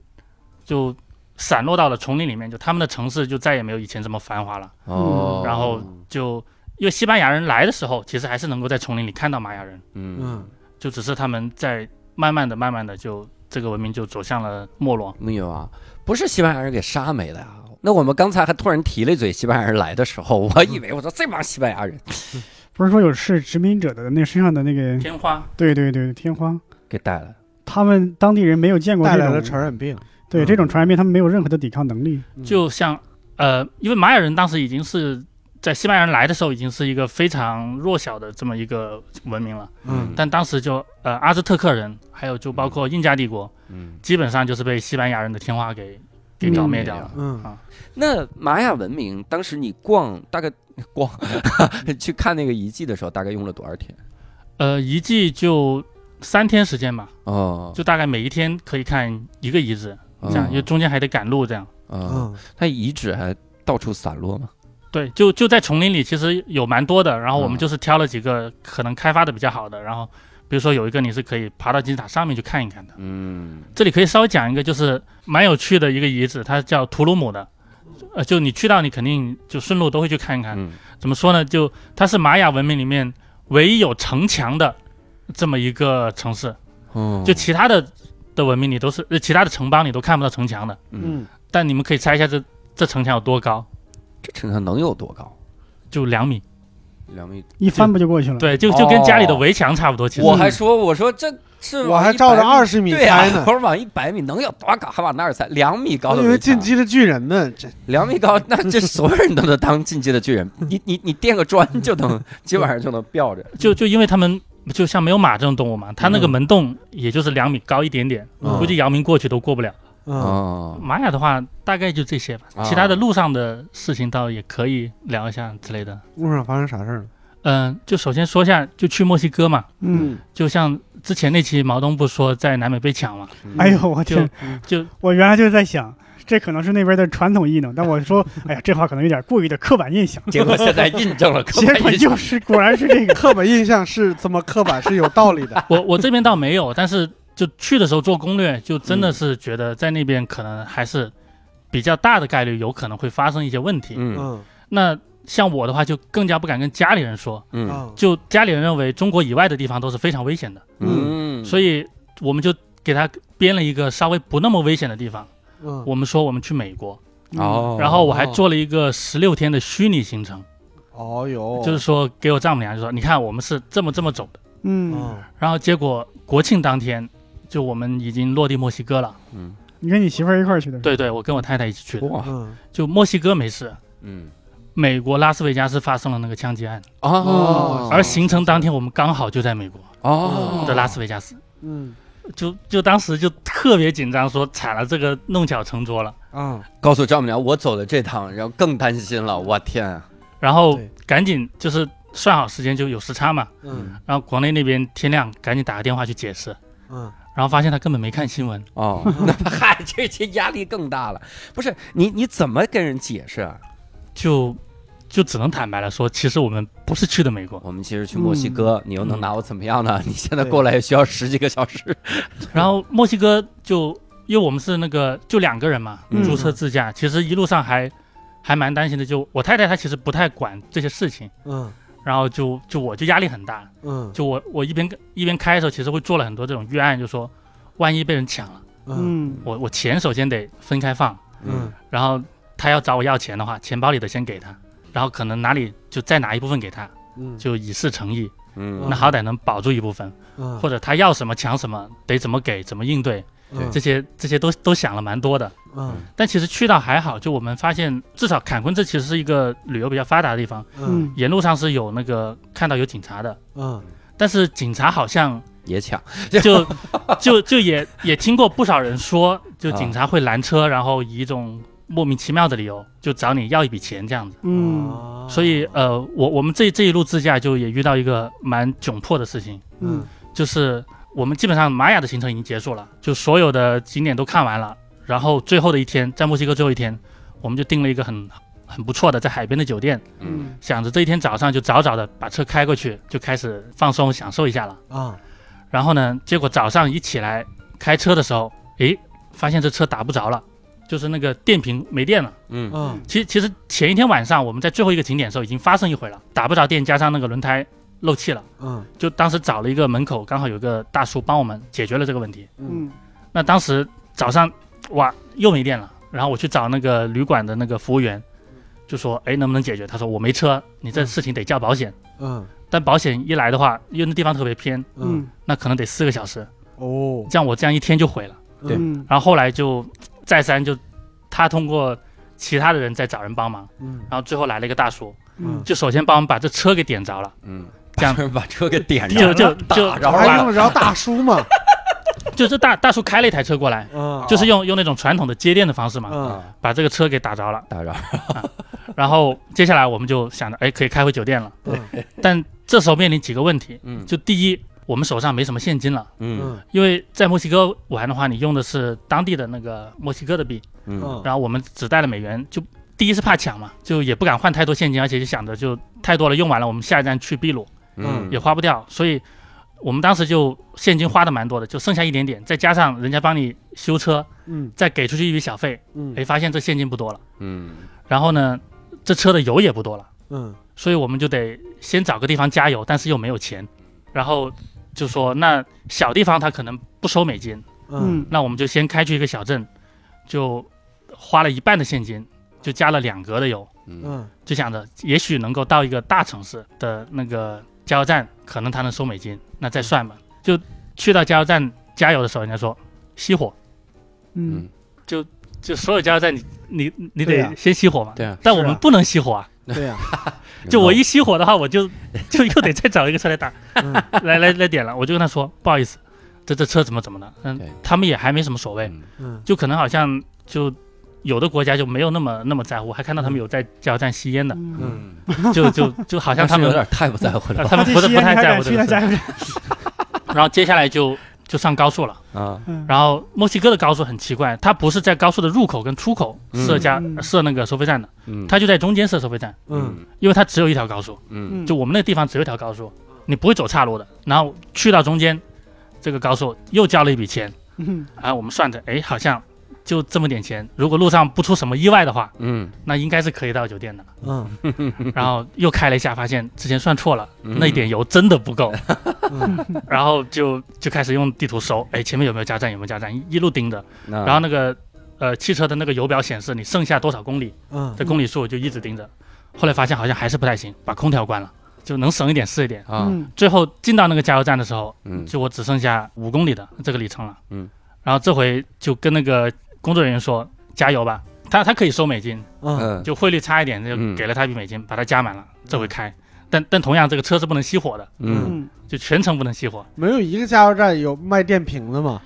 就散落到了丛林里面，就他们的城市就再也没有以前这么繁华了。哦，然后就因为西班牙人来的时候，其实还是能够在丛林里看到玛雅人，嗯嗯就只是他们在慢慢的、慢慢的就这个文明就走向了没落。没有啊，不是西班牙人给杀没的呀。那我们刚才还突然提了一嘴西班牙人来的时候，我以为我说这帮西班牙人 [laughs] 不是说有是殖民者的那身上的那个，天花，对对对，天花，给带来，他们当地人没有见过这带来了种传染病。对嗯这种传染病，他们没有任何的抵抗能力。嗯。就像呃，因为玛雅人当时已经是在西班牙人来的时候，已经是一个非常弱小的这么一个文明了。嗯。但当时就呃阿兹特克人，还有就包括印加帝国，嗯，基本上就是被西班牙人的天花给给剿灭掉了。嗯。啊。那玛雅文明当时你逛大概 [laughs] 逛 [laughs] 去看那个遗迹的时候，大概用了多少天？呃，遗迹就三天时间吧，哦，就大概每一天可以看一个遗址，这样，因为哦中间还得赶路，这样。嗯，嗯它遗址还到处散落嘛？对，就就在丛林里，其实有蛮多的。然后我们嗯就是挑了几个可能开发的比较好的，然后比如说有一个你是可以爬到金字塔上面去看一看的。嗯这里可以稍微讲一个，就是蛮有趣的一个遗址，它叫图鲁姆的。呃，就你去到，你肯定就顺路都会去看一看。嗯怎么说呢？就它是玛雅文明里面唯一有城墙的这么一个城市，哦，就其他的的文明你都是，呃，其他的城邦你都看不到城墙的。嗯，嗯但你们可以猜一下这这城墙有多高？这城墙能有多高？就两米。两米。一翻不就过去了？，对，就就跟家里的围墙差不多。其实我还说，我说这是我还照着二十米对呀、猜呢 [laughs] 我，说往一百米能有多高？还往那儿猜，两米高的以为进击的巨人呢。这两米高，那这所有人都能当进击的巨人。你你你垫个砖就能，[laughs] 基本上就能吊着。就就因为他们就像没有马这种动物嘛，它那个嗯门洞也就是两米高一点点，嗯估计姚明过去都过不了。嗯哦，玛雅的话大概就这些吧，啊其他的路上的事情倒也可以聊一下之类的。路上发生啥事儿了？嗯，就首先说一下，就去墨西哥嘛，嗯，就像之前那期毛东不说在南美被抢嘛，哎呦我就天，就我原来就在想。这可能是那边的传统异能，但我说，哎呀，这话可能有点过于的刻板印象。结果现在印证了刻 [laughs] 结果板印象。就是，果然是这个。[laughs] 刻板印象是这么刻板，是有道理的。我我这边倒没有，但是就去的时候做攻略，就真嗯的是觉得在那边可能还是比较大的概率有可能会发生一些问题。嗯嗯那像我的话，就更加不敢跟家里人说，嗯嗯就家里人认为中国以外的地方都是非常危险的，嗯，所以我们就给他编了一个稍微不那么危险的地方。嗯。我们说我们去美国，哦，然后我还做了一个十六天的虚拟行程，哦哟，就是说给我丈母娘就说，你看我们是这么这么走的。嗯，嗯然后结果国庆当天，就我们已经落地墨西哥了。嗯。你跟你媳妇儿一块儿去的？，对对，我跟我太太一起去的。哇。嗯。就墨西哥没事，嗯。美国拉斯维加斯发生了那个枪击案，哦，而行程当天我们刚好就在美国哦。的拉斯维加斯，嗯就就当时就特别紧张，说踩了，这个弄巧成拙了。嗯告诉丈母娘我走了这趟，然后更担心了，我天啊！然后赶紧就是算好时间，就有时差嘛。嗯然后国内那边天亮，赶紧打个电话去解释。嗯然后发现他根本没看新闻。哦，[laughs] 那嗨，这这压力更大了。不是你你怎么跟人解释啊？就就只能坦白了说，其实我们不是去的美国。我们其实去墨西哥，你又能拿我怎么样呢？你现在过来也需要十几个小时。然后墨西哥就因为我们是那个就两个人嘛，嗯。租车自驾，其实一路上还还蛮担心的。就我太太她其实不太管这些事情，嗯。然后就就我就压力很大。嗯。就我我一边一边开的时候，其实会做了很多这种预案，就说万一被人抢了，嗯。嗯。我我钱首先得分开放，嗯。然后他要找我要钱的话，钱包里的先给他，然后可能哪里就再拿一部分给他，嗯就以示诚意。嗯那好歹能保住一部分，嗯或者他要什么抢什么，得怎么给，怎么应对，嗯这些这些都都想了蛮多的。嗯但其实去到还好，就我们发现，至少坎昆这其实是一个旅游比较发达的地方，嗯嗯沿路上是有那个看到有警察的，嗯但是警察好像也抢。就就就也也听过不少人说，就警察会拦车，然后以一种莫名其妙的理由就找你要一笔钱这样子。嗯。啊所以呃，我我们这这一路自驾就也遇到一个蛮窘迫的事情，嗯。就是我们基本上玛雅的行程已经结束了，就所有的景点都看完了，然后最后的一天，在墨西哥最后一天，我们就订了一个很很不错的在海边的酒店，嗯。想着这一天早上就早早的把车开过去，就开始放松享受一下了。啊。然后呢，结果早上一起来开车的时候，诶，发现这车打不着了，就是那个电瓶没电了。嗯。嗯。其实其实前一天晚上我们在最后一个景点的时候已经发生一回了，打不着电，加上那个轮胎漏气了，嗯。就当时找了一个门口刚好有个大叔帮我们解决了这个问题。嗯。嗯。那当时早上哇又没电了，然后我去找那个旅馆的那个服务员，就说哎能不能解决？他说我没车，你这事情得叫保险。嗯。但保险一来的话，因为那地方特别偏，嗯。那可能得四个小时，哦。这样我这样一天就毁了。对嗯。然后后来就再三就他通过其他的人在找人帮忙，嗯。然后最后来了一个大叔，嗯。就首先帮我们把这车给点着了，嗯，这样把车给点着了，就就打着还把用得着大叔吗？[laughs] 就这大大叔开了一台车过来，嗯。就是用用那种传统的接电的方式嘛，把这个车给打着了。打着。然后接下来我们就想着，哎，可以开回酒店了。嗯。但这时候面临几个问题，嗯。就第一，我们手上没什么现金了，嗯。嗯因为在墨西哥玩的话，你用的是当地的那个墨西哥的币，嗯。嗯。然后我们只带了美元，就第一是怕抢嘛，就也不敢换太多现金，而且就想着就太多了用完了，我们下一站去秘鲁嗯，也花不掉，所以我们当时就现金花的蛮多的，就剩下一点点，再加上人家帮你修车，嗯。再给出去一笔小费，嗯。哎，发现这现金不多了，嗯。然后呢，这车的油也不多了，嗯。所以我们就得先找个地方加油，但是又没有钱，然后就说那小地方他可能不收美金，嗯。那我们就先开去一个小镇，就花了一半的现金，就加了两格的油，嗯。嗯。就想着也许能够到一个大城市的那个加油站，可能他能收美金，那再算吧。就去到加油站加油的时候，人家说熄火，嗯。就就所有加油站你你你得先熄火嘛。对啊，但我们不能熄火啊！[laughs] 对呀。[laughs] 就我一熄火的话，我就 [laughs] 就又得再找一个车来打，嗯。来来来点了。我就跟他说不好意思，这这车怎么怎么的，嗯，他们也还没什么所谓，就可能好像就有的国家就没有那么那么在乎，还看到他们有在加油站吸烟的，嗯，嗯，就就就好像他们有点太不在乎了。呃他们不是不太在乎这个然后接下来就就上高速了，啊，嗯然后墨西哥的高速很奇怪，它不是在高速的入口跟出口设加、嗯。设那个收费站的，嗯，它就在中间设收费站，嗯。因为它只有一条高速，嗯。嗯就我们那个地方只有一条高速，你不会走岔路的。然后去到中间这个高速又交了一笔钱，嗯。然后我们算着，哎，好像就这么点钱，如果路上不出什么意外的话，嗯。那应该是可以到酒店的。嗯。[laughs] 然后又开了一下，发现之前算错了，嗯。那一点油真的不够，[laughs] 嗯。然后就就开始用地图搜，哎，前面有没有加站，有没有加站，一一路盯着。然后那个呃汽车的那个油表显示你剩下多少公里，嗯。这公里数就一直盯着。后来发现好像还是不太行，把空调关了，就能省一点是一点。啊，嗯。最后进到那个加油站的时候，嗯。就我只剩下五公里的这个里程了。嗯，然后这回就跟那个工作人员说加油吧，他他可以收美金，嗯。嗯，就汇率差一点，就嗯。给了他一笔美金，把它加满了，这回开。但但同样这个车是不能熄火的，嗯。嗯就全程不能熄火，没有一个加油站有卖电瓶的吗？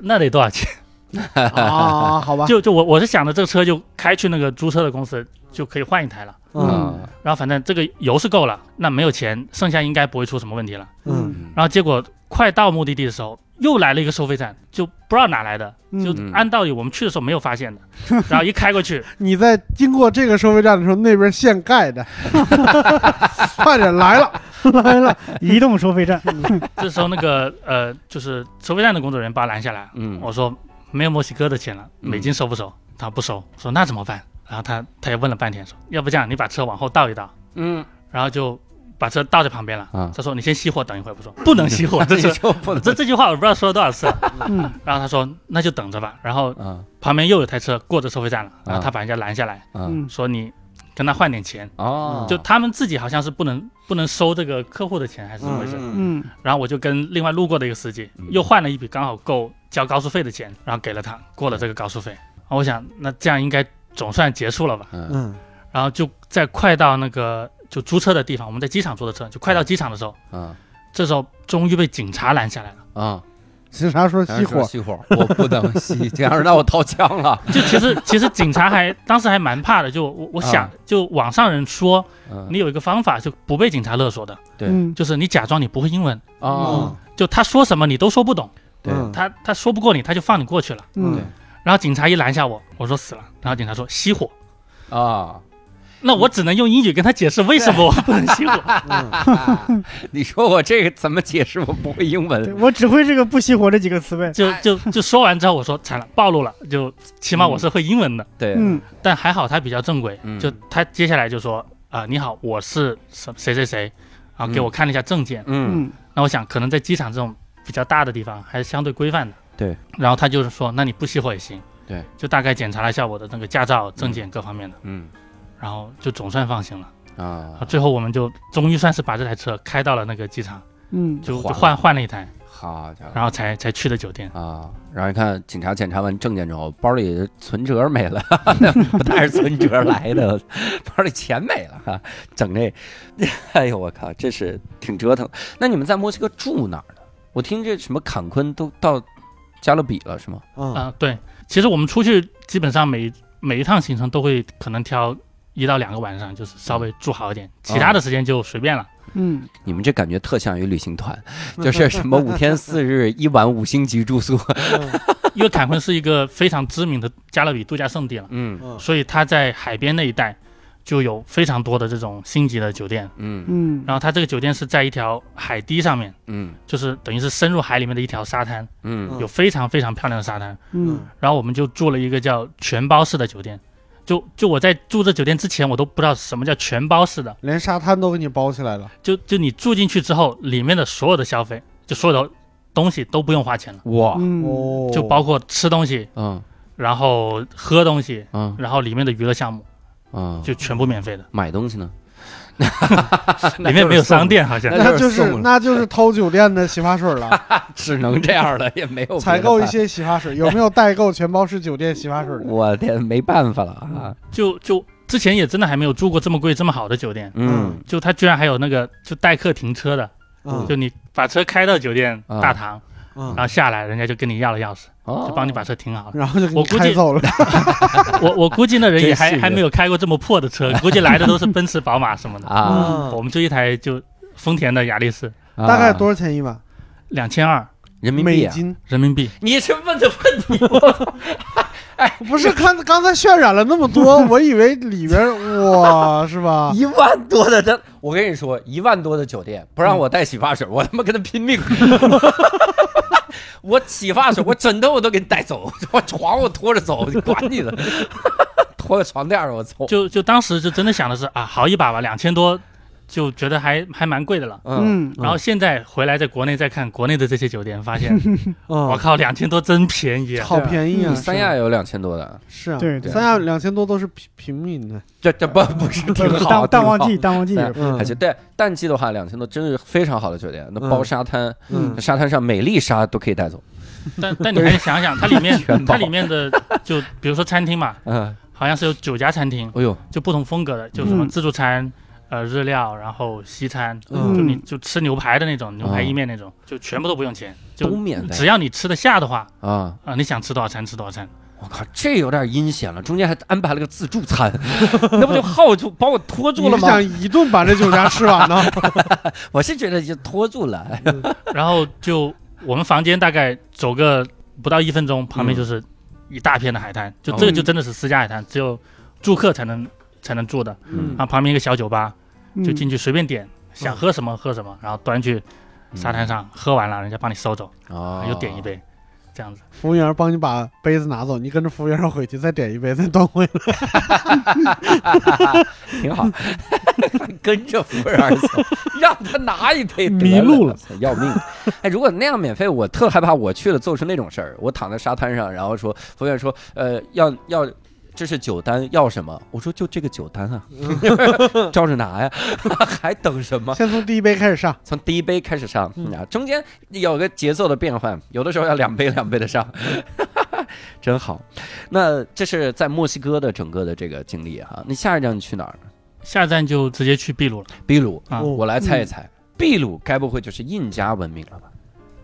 那得多少钱？[laughs] 啊，好吧，就就我我是想着这个车就开去那个租车的公司就可以换一台了。嗯。啊，然后反正这个油是够了，那没有钱，剩下应该不会出什么问题了。嗯嗯。然后结果快到目的地的时候，又来了一个收费站，就不知道哪来的，就按道理我们去的时候没有发现的，[laughs] 然后一开过去，你在经过这个收费站的时候，那边现盖的，[laughs] 快点来了，来了，移动收费站，这时候那个呃，就是收费站的工作人员把我拦下来，嗯。我说没有墨西哥的钱了，嗯。美金收不收？他不收，我说那怎么办？然后他他也问了半天，说要不这样，你把车往后倒一倒，嗯。然后就把车倒在旁边了。啊，他说你先熄火，等一会儿。我说不能熄火，[laughs] 这是就不能这这句话我不知道说了多少次了。嗯然后他说那就等着吧。然后啊旁边又有台车过着收费站了，然后啊他把人家拦下来，说你跟他换点钱。哦，就他们自己好像是不能不能收这个客户的钱还是怎么回事？然后我就跟另外路过的一个司机嗯又换了一笔刚好够交高速费的钱，然后给了他过了这个高速费。我想那这样应该总算结束了吧？然后就在快到那个就租车的地方，我们在机场租的车，就快到机场的时候，啊。这时候终于被警察拦下来了。啊，警察说熄火，熄火，我不能熄，[laughs] 这样让我掏枪了。[laughs] 就其实其实警察还当时还蛮怕的，就我我想啊。就网上人说嗯你有一个方法就不被警察勒索的，对。嗯。就是你假装你不会英文，哦，就他说什么你都说不懂，对。嗯。他他说不过你他就放你过去了。嗯。然后警察一拦下我，我说死了，然后警察说熄火，啊，那我只能用英语跟他解释为什么我不能熄火。嗯 [laughs] 你说我这个怎么解释？我不会英文。我只会这个不熄火这几个词呗。就就就说完之后，我说惨了，暴露了，就起码我是会英文的，对，嗯但还好他比较正规，嗯就他接下来就说啊、你好，我是什谁谁谁，然后给嗯我看了一下证件。嗯嗯那我想可能在机场这种比较大的地方还是相对规范的。对。然后他就是说，那你不熄火也行。对。就大概检查了一下我的那个驾照、证件各方面的，嗯然后就总算放心了。啊啊，最后我们就终于算是把这台车开到了那个机场，嗯就就换换换了一台，好家伙然后才才去的酒店。啊！然后一看警察检查完证件之后，包里存折没了，[laughs] 不带着存折来的，包里钱没了哈，整这，[laughs] 哎呦我靠，这是挺折腾。那你们在墨西哥住哪儿呢？我听这什么坎昆都到加勒比了是吗？嗯啊、对，其实我们出去基本上每每一趟行程都会可能挑一到两个晚上，就是稍微住好一点，其他的时间就随便了。嗯。你们这感觉特像于旅行团，[laughs] 就是什么五天四日一晚五星级住宿。[laughs] 因为坎昆是一个非常知名的加勒比度假胜地了，嗯。嗯。所以它在海边那一带就有非常多的这种星级的酒店。嗯。嗯。然后它这个酒店是在一条海堤上面，嗯。就是等于是深入海里面的一条沙滩，嗯。有非常非常漂亮的沙滩。嗯。然后我们就住了一个叫全包式的酒店。就就我在住这酒店之前，我都不知道什么叫全包式的。连沙滩都给你包起来了，就就你住进去之后，里面的所有的消费，就所有的东西都不用花钱了，哇就包括吃东西，嗯然后喝东西，嗯然后里面的娱乐项目嗯，就全部免费的。买东西呢？[laughs] 里面没有商店，好像。那就是那就是偷酒店的洗发水了，[laughs] 只能这样了，也没有采购一些洗发水，有没有代购全包式酒店洗发水的？我天，没办法了啊！就就之前也真的还没有住过这么贵这么好的酒店，嗯。就他居然还有那个就代客停车的，嗯。就你把车开到酒店啊。大堂，嗯然，后下来，人家就跟你要了钥匙，哦就帮你把车停好了。然后就给你我估计开走了。[laughs] 我我估计那人也还真是的还没有开过这么破的车，[laughs] 估计来的都是奔驰、宝马什么的。啊，我们就一台就丰田的雅力士，大概多少少钱一晚？两千二人民币啊？美金？人民币。你是问的问题，[laughs] 不是，看刚才渲染了那么多，我以为里边 [laughs] 哇是吧？一万多的这，我跟你说，一万多的酒店不让我带洗发水，我他妈跟他拼命。[laughs] 我洗发水，我枕头我都给你带走，我床我拖着走，你管你的，拖个床垫儿我走。就就当时就真的想的是啊，好一把吧，两千多，就觉得还还蛮贵的了。嗯，嗯。然后现在回来在国内再看国内的这些酒店，发现我嗯，[laughs] 靠，两千多真便宜啊！好便宜啊！你三亚有两千多的，是啊，对。对。三亚两千多都是平平民的。这这不不是挺好，淡淡旺季，淡旺季也嗯而且对淡季的话，两千多真是非常好的酒店，那包嗯沙滩，嗯。沙滩上美丽沙都可以带走。但但你还得想想，它里面 [laughs] 它里面的就比如说餐厅嘛，嗯，好像是有九家餐厅，哎呦，就不同风格的，就什么嗯。自助餐、呃日料，然后西餐，嗯就你就吃牛排的那种，牛排嗯意面那种，就全部都不用钱，就都免费只要你吃得下的话啊！啊、你想吃多少餐吃多少餐。我靠，这有点阴险了，中间还安排了个自助餐，[laughs] 那不就耗住把我拖住了吗？[laughs] 你是想一顿把这酒家吃完呢？[laughs] 我是觉得就拖住了。然后就我们房间大概走个不到一分钟，旁边嗯就是一大片的海滩，就这个就真的是私家海滩，只有住客才能才能住的。嗯然后旁边一个小酒吧，就嗯进去随便点，想喝什么喝什么，然后端去沙滩上，喝完了人家帮你收走，哦，又点一杯，这样子。服务员帮你把杯子拿走，你跟着服务员回去再点一杯，再端回来。[laughs] 挺好，[laughs] 跟着服务员走，让他拿一杯迷路了，要命！哎，如果那样免费，我特害怕我去了做出那种事儿。我躺在沙滩上，然后说服务员说，呃，要要。这是酒单，要什么？我说就这个酒单啊，[laughs] 照着拿呀，[laughs] 还等什么？先从第一杯开始上，从第一杯开始上嗯啊，中间有个节奏的变换，有的时候要两杯两杯的上，[laughs] 真好。那这是在墨西哥的整个的这个经历哈。那下一站你去哪儿？下一站就直接去秘鲁了秘鲁啊，哦我来猜一猜，秘鲁该不会就是印加文明了吧？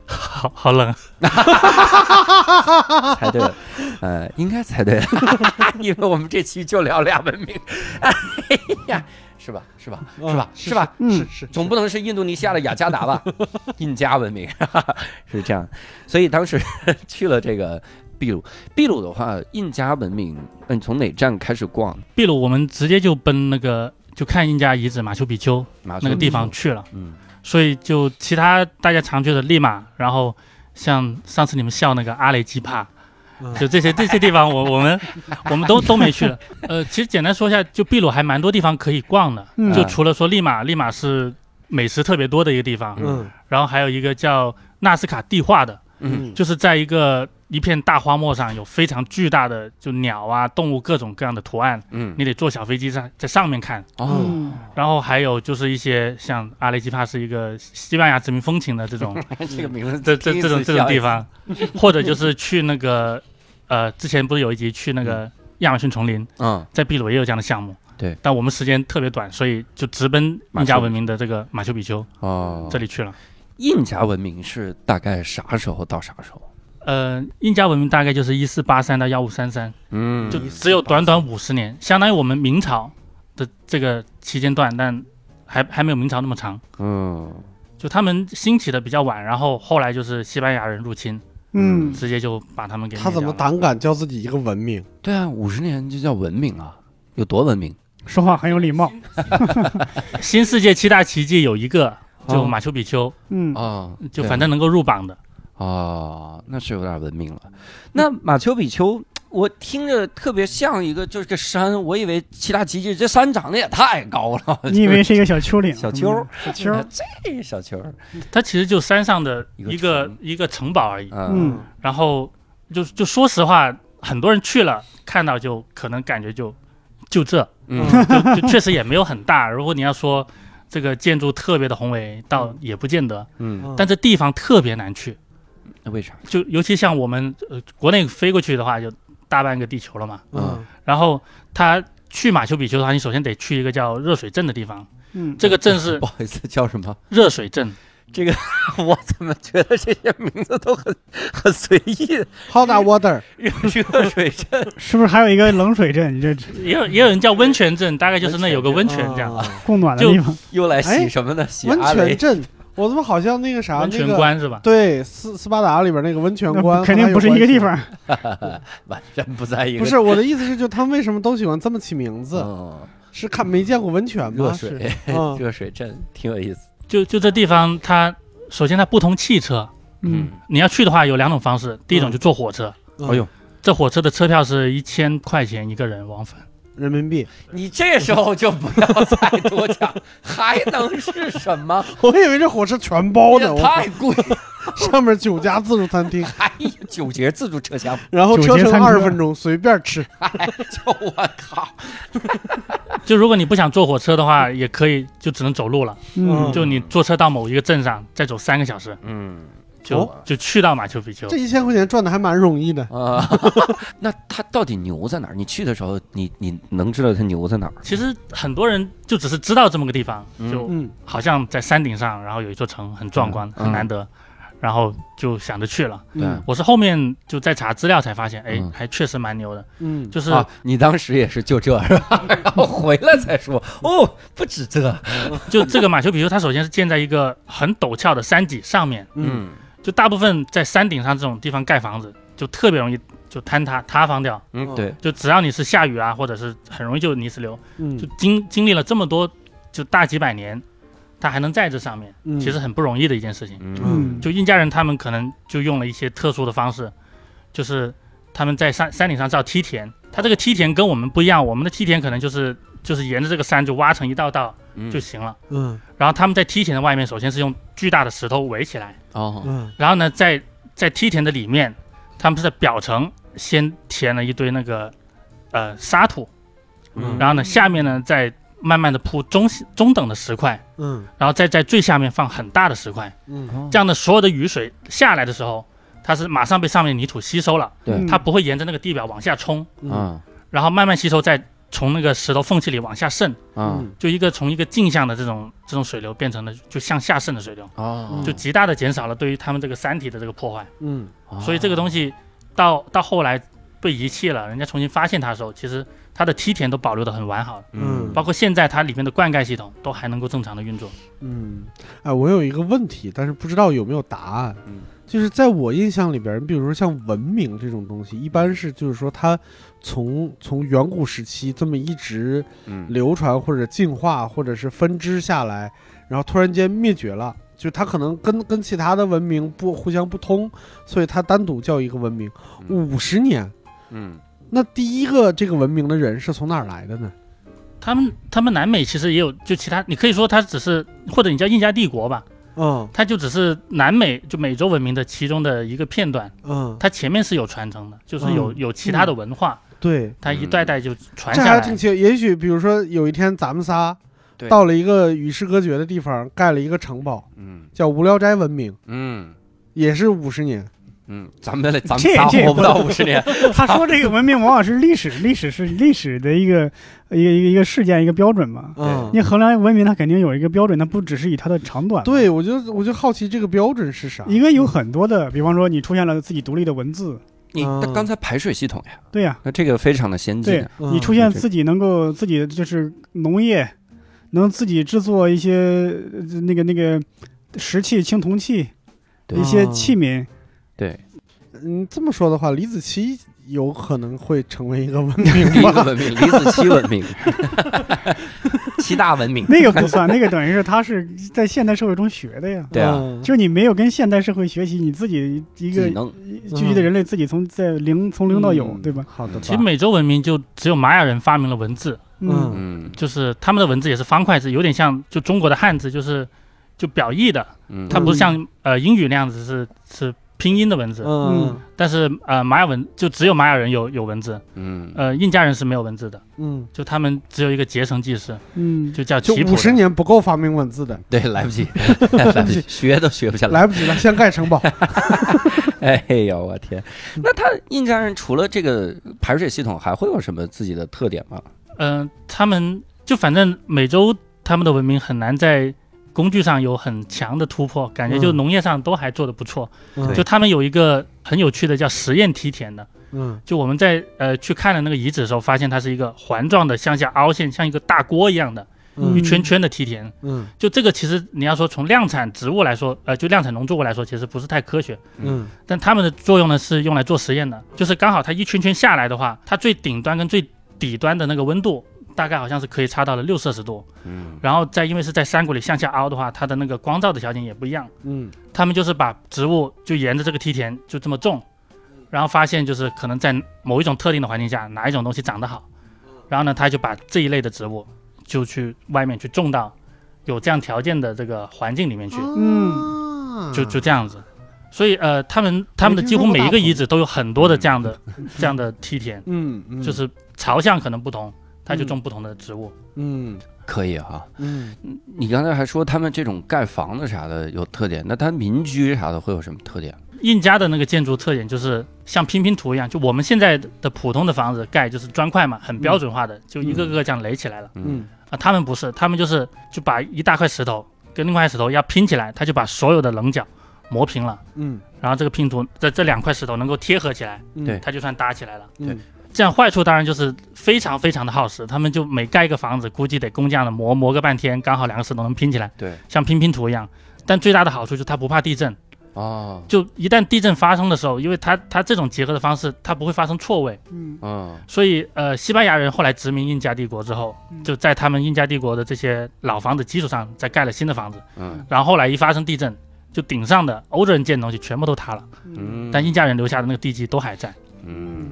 好 [laughs] 好冷，[laughs] 猜对了，呃，应该猜对了，[laughs] 因为我们这期就聊俩文明，哎呀，是吧？是吧？是吧？是是吧？嗯是是，总不能是印度尼西亚的雅加达吧？印加文明是这样，所以当时去了这个秘鲁。秘鲁的话，印加文明，那你从哪站开始逛？秘鲁我们直接就奔那个就看印加遗址马丘比丘马那个地方去了，嗯，所以就其他大家常去的利马，然后像上次你们笑那个阿雷基帕，嗯。就这些这些地方我我们我们都都没去了。[laughs] 呃，其实简单说一下，就秘鲁还蛮多地方可以逛的，嗯。就除了说利马，利马是美食特别多的一个地方，嗯。然后还有一个叫纳斯卡地化的，嗯。就是在一个一片大荒漠上有非常巨大的就鸟啊动物各种各样的图案，嗯，你得坐小飞机上在上面看。哦，嗯然后还有就是一些像阿雷基帕是一个西班牙殖民风情的这种 [laughs] 这个名字这这这种这种地，方，或者就是去那个呃之前不是有一集去那个亚马逊丛林，嗯，在秘鲁也有这样的项目。对，但我们时间特别短，所以就直奔印加文明的这个马丘比丘哦，这里去了。印加文明是大概啥时候到啥时候？呃，印加文明大概就是一四八三到幺五三三，嗯就只有短短五十年，相当于我们明朝的这个期间段，但还还没有明朝那么长。嗯，就他们兴起的比较晚，然后后来就是西班牙人入侵，嗯，直接就把他们给他怎么？胆敢叫自己一个文明？对啊，五十年就叫文明啊，有多文明？说话很有礼貌。[laughs] 新世界七大奇迹有一个就哦马丘比丘，嗯，啊，就反正能够入榜的。哦，那是有点文明了。那马丘比丘，我听着特别像一个就是个山，我以为其他奇迹这山长得也太高了。你以为是一个小丘陵？小丘嗯小丘儿，[laughs] 这小丘儿，它其实就山上的一个一个城一个城堡而已。嗯嗯然后就就说实话，很多人去了看到就可能感觉就就这，嗯就就确实也没有很大。如果你要说这个建筑特别的宏伟，倒也不见得。嗯，但这地方特别难去，那为啥？就尤其像我们呃国内飞过去的话，就大半个地球了嘛。嗯然后他去马丘比丘的话，你首先得去一个叫热水镇的地方。嗯，这个镇是 [laughs] 不好意思，叫什么？热水镇，这个 [laughs] 我怎么觉得这些名字都很很随意？，Hot water，[laughs] 热热水镇，是不是还有一个冷水镇？你这也有也有人叫温泉镇，大概就是那有个温泉这样。啊供暖的地方，又来洗哎什么呢？洗温阿雷泉镇，我怎么好像那个啥温泉关是吧？对斯斯巴达里边那个温泉关肯定不是一个地方。[laughs] 完全不在一个。不是我的意思是，就他们为什么都喜欢这么起名字？嗯，是看没见过温泉吗？热水 [laughs] 嗯热水镇挺有意思。就就这地方，它首先它不通汽车，嗯，你要去的话有两种方式，第一种就坐火车，嗯哎呦，这火车的车票是一千块钱一个人往返。人民币，你这时候就不要再多讲，还能是什么？[laughs] 我以为这火车全包呢，我太贵，上面九家自助餐厅，还有九节自助车厢，然后车程二十分钟，随便吃。就我靠！[laughs] 就如果你不想坐火车的话，也可以就只能走路了。嗯，就你坐车到某一个镇上，再走三个小时，嗯就、哦就去到马丘比丘这。一千块钱赚的还蛮容易的。啊，[laughs] 那它到底牛在哪儿？你去的时候，你你能知道它牛在哪儿？其实很多人就只是知道这么个地方，嗯就嗯，好像在山顶上，然后有一座城很壮观，嗯很难得，然后就想着去了。对嗯我是后面就在查资料才发现，哎嗯，还确实蛮牛的。嗯，就是、啊，你当时也是就这是吧？[laughs] 然后回来才说，哦，不止这，就这个马丘比丘，它首先是建在一个很陡峭的山脊上面，嗯嗯就大部分在山顶上这种地方盖房子，就特别容易就坍塌塌方掉。嗯，对，就只要你是下雨啊，或者是很容易就泥石流，嗯。就经经历了这么多就大几百年，它还能在这上面，嗯。其实很不容易的一件事情。嗯。嗯，就印加人他们可能就用了一些特殊的方式，就是他们在山山顶上造梯田，它这个梯田跟我们不一样，我们的梯田可能就是就是沿着这个山就挖成一道道嗯。就行了。嗯然后他们在梯田的外面，首先是用巨大的石头围起来，哦，嗯。然后呢，在在梯田的里面，他们是在表层先填了一堆那个呃沙土，嗯。然后呢，下面呢再慢慢的铺中中等的石块，嗯。然后再在最下面放很大的石块，嗯。这样的所有的雨水下来的时候，它是马上被上面的泥土吸收了，对。嗯它不会沿着那个地表往下冲，嗯。嗯。然后慢慢吸收，再从那个石头缝隙里往下渗，嗯就一个从一个镜像的这种这种水流变成了就向下渗的水流，哦，就极大的减少了对于他们这个山体的这个破坏。嗯。所以这个东西到到后来被遗弃了，人家重新发现它的时候，其实它的梯田都保留的很完好，嗯。包括现在它里面的灌溉系统都还能够正常的运作。嗯，哎，我有一个问题，但是不知道有没有答案。嗯就是在我印象里边，比如说像文明这种东西，一般是就是说它从从远古时期这么一直嗯流传或者进化或者是分支下来，然后突然间灭绝了，就它可能跟跟其他的文明不互相不通，所以它单独叫一个文明。五十年，嗯那第一个这个文明的人是从哪儿来的呢？他们他们南美其实也有，就其他你可以说它只是或者你叫印加帝国吧，嗯。它就只是南美就美洲文明的其中的一个片段，嗯，它前面是有传承的，就是有、嗯。有其他的文化，对，它一代代就传下来。还挺奇。也许比如说有一天咱们仨对。到了一个与世隔绝的地方，盖了一个城堡，嗯。叫无聊斋文明，嗯。也是五十年。嗯，咱们咱们这这仨活不到五十年，[laughs] 他说这个文明往往是历史，历史是历史的一个一个一个一个事件一个标准嘛。嗯，你衡量文明，它肯定有一个标准，它不只是以它的长短。，对我就我就好奇这个标准是啥？应该有很多的，比方说你出现了自己独立的文字，你刚才排水系统呀，对呀、那这个非常的先进。对你出现自己能够自己就是农业，能自己制作一些呃那个那个石器、青铜器对。一些哦器皿，对，嗯，这么说的话，李子柒有可能会成为一个文明第一个？文明，李子柒文明，[laughs] 七大文明，那个不算，那个等于是他是在现代社会中学的呀。对啊，嗯就是你没有跟现代社会学习，你自己一个聚集的人类自己从在零从零到有，嗯。对吧？好的，其实美洲文明就只有玛雅人发明了文字，嗯。嗯。就是他们的文字也是方块字，有点像就中国的汉字，就是就表意的，嗯，它不是像呃英语那样子是是拼音的文字，嗯但是呃玛雅文就只有玛雅人有有文字，嗯呃印加人是没有文字的，嗯，就他们只有一个结绳记事，嗯，就叫就棋谱。五十年不够发明文字的，[laughs] 对，来不及，[laughs] 来不及，学都学不下来。来不及了，先盖城堡。[laughs] 哎呦，我天！那他印加人除了这个排水系统，还会有什么自己的特点吗？嗯、他们就反正美洲他们的文明很难在工具上有很强的突破，感觉就嗯农业上都还做得不错。嗯。就他们有一个很有趣的叫实验梯田的，嗯。就我们在呃去看了那个遗址的时候，发现它是一个环状的向下凹陷，像一个大锅一样的嗯。一圈圈的梯田。嗯。就这个其实你要说从量产植物来说，呃，就量产农作物来说，其实不是太科学。嗯。但它们的作用呢是用来做实验的，就是刚好它一圈圈下来的话，它最顶端跟最底端的那个温度大概好像是可以差到了六摄氏度。嗯。然后再因为是在山谷里向下凹的话，它的那个光照的条件也不一样。嗯。他们就是把植物就沿着这个梯田就这么种，然后发现就是可能在某一种特定的环境下，哪一种东西长得好，然后呢，他就把这一类的植物就去外面去种到有这样条件的这个环境里面去，嗯就就这样子。所以呃，他们他们的几乎每一个遗址都有很多的这样的这样的梯田，嗯嗯。就是朝向可能不同，他就种不同的植物。嗯可以哈。嗯你刚才还说他们这种盖房子啥的有特点，那他民居啥的会有什么特点？印加的那个建筑特点就是像拼拼图一样，就我们现在的普通的房子盖就是砖块嘛，很标准化的，就一个个这样垒起来了。嗯啊，他们不是，他们就是就把一大块石头跟另外一块石头要拼起来，他就把所有的棱角磨平了，嗯然后这个拼图这这两块石头能够贴合起来，嗯对它就算搭起来了。对这样坏处当然就是非常非常的耗时，他们就每盖一个房子，估计得工匠的磨磨个半天，刚好两个石头能拼起来，对，像拼拼图一样。但最大的好处就是它不怕地震，哦，就一旦地震发生的时候，因为它它这种结合的方式，它不会发生错位，嗯。嗯。所以呃，西班牙人后来殖民印加帝国之后，嗯。就在他们印加帝国的这些老房子基础上再盖了新的房子，嗯。然后后来一发生地震，就顶上的欧洲人建的东西全部都塌了，嗯，但印加人留下的那个地基都还在。嗯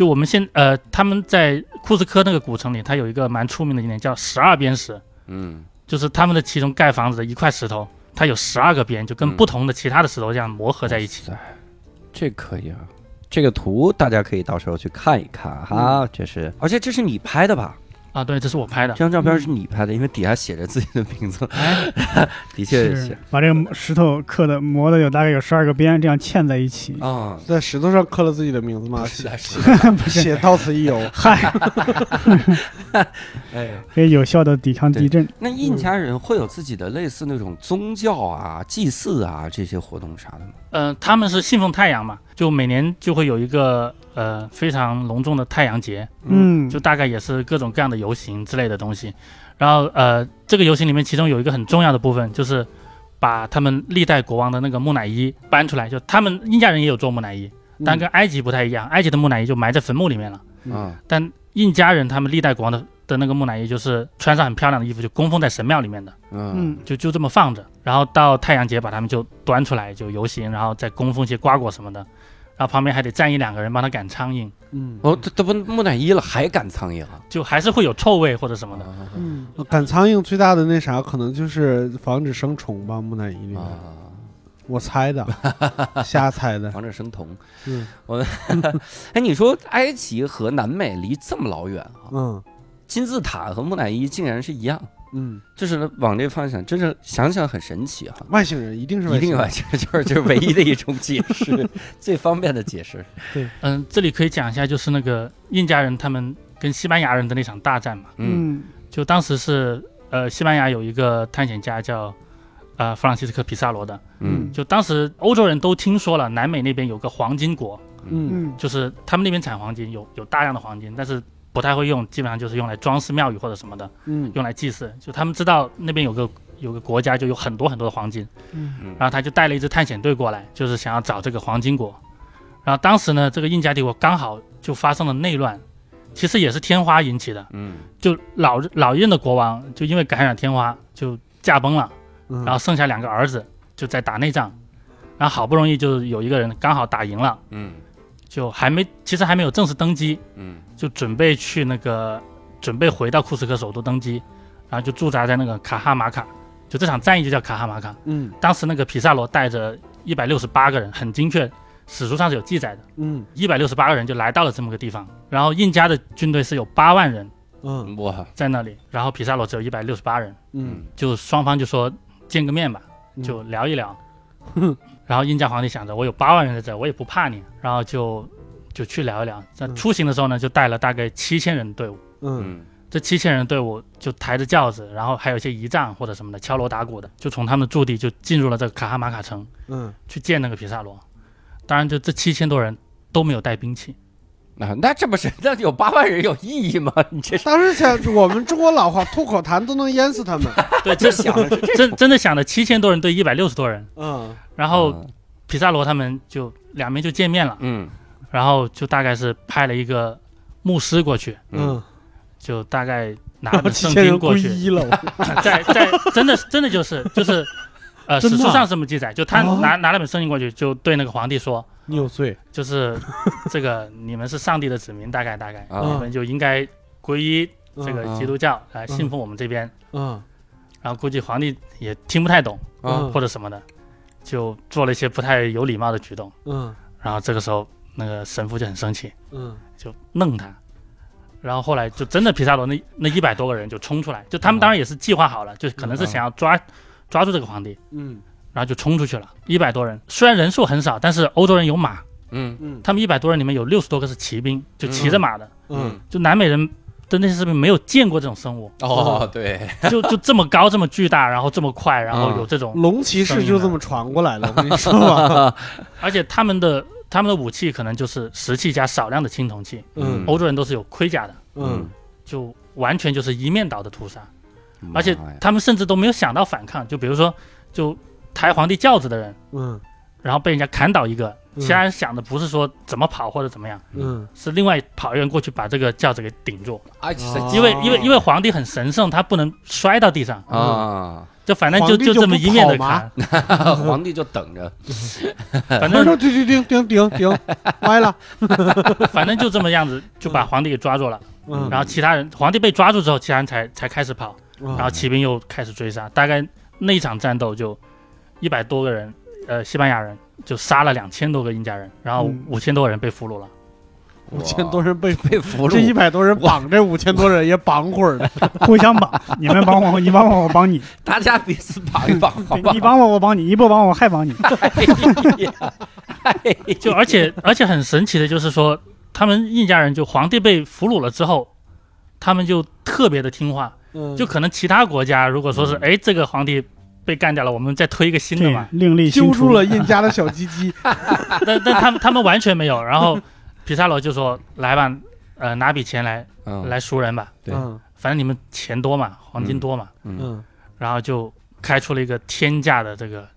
就我们现呃，他们在库斯科那个古城里，它有一个蛮出名的景点叫十二边石，嗯就是他们的其中盖房子的一块石头，它有十二个边，就跟嗯不同的其他的石头这样磨合在一起。嗯这可以啊。这个图大家可以到时候去看一看哈，这是，而且这是你拍的吧？啊，对，这是我拍的这。张照片是你拍的，因为底下写着自己的名字，哎，[laughs] 的确是写把这个石头刻的磨的有大概有十二个边，这样嵌在一起。啊，[laughs] 在石头上刻了自己的名字吗？写 [laughs] 写到此一游。嗨，哎，可以有效的抵抗地震。那印加人会有自己的类似那种宗教啊、祭祀啊这些活动啥的吗？呃，他们是信奉太阳嘛，就每年就会有一个呃非常隆重的太阳节，嗯，就大概也是各种各样的游行之类的东西。然后呃，这个游行里面其中有一个很重要的部分，就是把他们历代国王的那个木乃伊搬出来。就他们印加人也有做木乃伊，但跟埃及不太一样，埃及的木乃伊就埋在坟墓里面了。嗯但印加人他们历代国王的的那个木乃伊，就是穿上很漂亮的衣服，就供奉在神庙里面的，嗯嗯就就这么放着。然后到太阳节把他们就端出来就游行，然后再供奉一些瓜果什么的，然后旁边还得站一两个人帮他赶苍蝇，嗯。哦，这这不木乃伊了，还赶苍蝇啊？就还是会有臭味或者什么的。嗯，赶苍蝇最大的那啥，可能就是防止生虫吧，木乃伊里面，啊，我猜的，[laughs] 瞎猜的。防止生酮。嗯。我 [laughs] 哎，你说埃及和南美离这么老远啊，嗯。金字塔和木乃伊竟然是一样，嗯，就是往这方向，真是想想很神奇哈。外星人一定是一定外外星人就是就是唯一的一种解释，[laughs] 最方便的解释。对。嗯，这里可以讲一下，就是那个印加人他们跟西班牙人的那场大战嘛。嗯嗯。就当时是呃，西班牙有一个探险家叫呃弗朗西斯科皮萨罗的，嗯。就当时欧洲人都听说了南美那边有个黄金国，嗯。嗯。就是他们那边产黄金，有有大量的黄金，但是不太会用，基本上就是用来装饰庙宇或者什么的，嗯。用来祭祀。就他们知道那边有个有个国家就有很多很多的黄金，嗯。嗯然后他就带了一支探险队过来，就是想要找这个黄金国。然后当时呢，这个印加帝国刚好就发生了内乱，其实也是天花引起的。嗯。就老老一任的国王就因为感染天花就驾崩了，嗯，然后剩下两个儿子就在打内战，然后好不容易就有一个人刚好打赢了，嗯就还没其实还没有正式登基，嗯。就准备去那个准备回到库斯科首都登基，然后就驻扎在那个卡哈马卡，就这场战役就叫卡哈马卡。嗯。当时那个皮萨罗带着一百六十八个人，很精确，史书上是有记载的，嗯。一百六十八个人就来到了这么个地方。然后印加的军队是有八万人嗯。哇。在那里，然后皮萨罗只有一百六十八人，嗯。就双方就说见个面吧，嗯。就聊一聊。哼 [laughs] 然后印加皇帝想着我有八万人在这，我也不怕你，然后就就去聊一聊。在嗯出行的时候呢，就带了大概七千人的队伍。嗯嗯这七千人队伍就抬着轿子，然后还有一些仪仗或者什么的，敲锣打鼓的，就从他们的驻地就进入了这个卡哈马卡城，嗯去见那个皮萨罗。当然，就这七千多人都没有带兵器，啊，那这不是那有八万人有意义吗？你这是当时想我们中国老话，吐口痰都能淹死他们。[laughs] 对，这这想的真真的想的七千多人对一百六十多人，嗯然后皮萨罗他们就两边就见面了，嗯然后就大概是派了一个牧师过去，嗯嗯，就大概拿然后了本圣七千人经过去，皈依了。[laughs] 在在真的真的就是就是，呃，真的啊？史书上这么记载，就他哦。拿拿了本圣经过去，就对那个皇帝说，你有罪。就是这个你们是上帝的子民，大概大概，啊。你们就应该皈依这个嗯。基督教来信奉我们这边。嗯。然后估计皇帝也听不太懂啊嗯。或者什么的，就做了一些不太有礼貌的举动。嗯。然后这个时候那个神父就很生气，嗯。就弄他。然后后来就真的皮萨罗那那一百多个人就冲出来，就他们当然也是计划好了，就可能是想要抓抓住这个皇帝，嗯。然后就冲出去了，一百多人。虽然人数很少，但是欧洲人有马，嗯。嗯。他们一百多人里面有六十多个是骑兵，就骑着马的。嗯。就南美人的那些士兵没有见过这种生物，哦对，就就这么高、这么巨大，然后这么快，然后有这种，龙骑士就这么传过来了，我跟你说吧。[laughs] 而且他们的他们的武器可能就是石器加少量的青铜器，嗯。欧洲人都是有盔甲的，嗯。就完全就是一面倒的屠杀，妈而且他们甚至都没有想到反抗，就比如说就抬皇帝轿子的人，嗯。然后被人家砍倒一个，嗯。其他人想的不是说怎么跑或者怎么样，嗯。是另外跑一个人过去把这个轿子给顶住，因为因为因为皇帝很神圣，他不能摔到地上，啊，就反正就就这么一面的跑吗？砍，[laughs] 皇帝就等着，反正说顶顶顶顶顶顶歪了，[laughs] 反正就这么样子就把皇帝给抓住了，嗯，然后其他人皇帝被抓住之后，其他人才才开始跑，然然后骑兵又开始追杀，大概那一场战斗就一百多个人，呃，西班牙人就杀了两千多个印加人，然后嗯五千多人被俘虏了。五千多人被被俘虏这一虏，百多人绑这五千多人也绑会儿的，[laughs] 互相绑，你们帮我，你帮我，我帮你，大家彼此绑一绑？你帮我，我帮你，你不帮我还帮你。[laughs] 就而且而且很神奇的就是说，他们印加人就皇帝被俘虏了之后，他们就特别的听话，嗯。就可能其他国家如果说是嗯。哎这个皇帝被干掉了，我们再推一个新的嘛，，另立新出揪住了印加的小鸡鸡，[laughs] [laughs] 但但他们他们完全没有。然后皮萨罗就说来吧，呃拿笔钱来嗯，来赎人吧，对。嗯。反正你们钱多嘛，黄金多嘛，嗯，嗯，然后就开出了一个天价的这个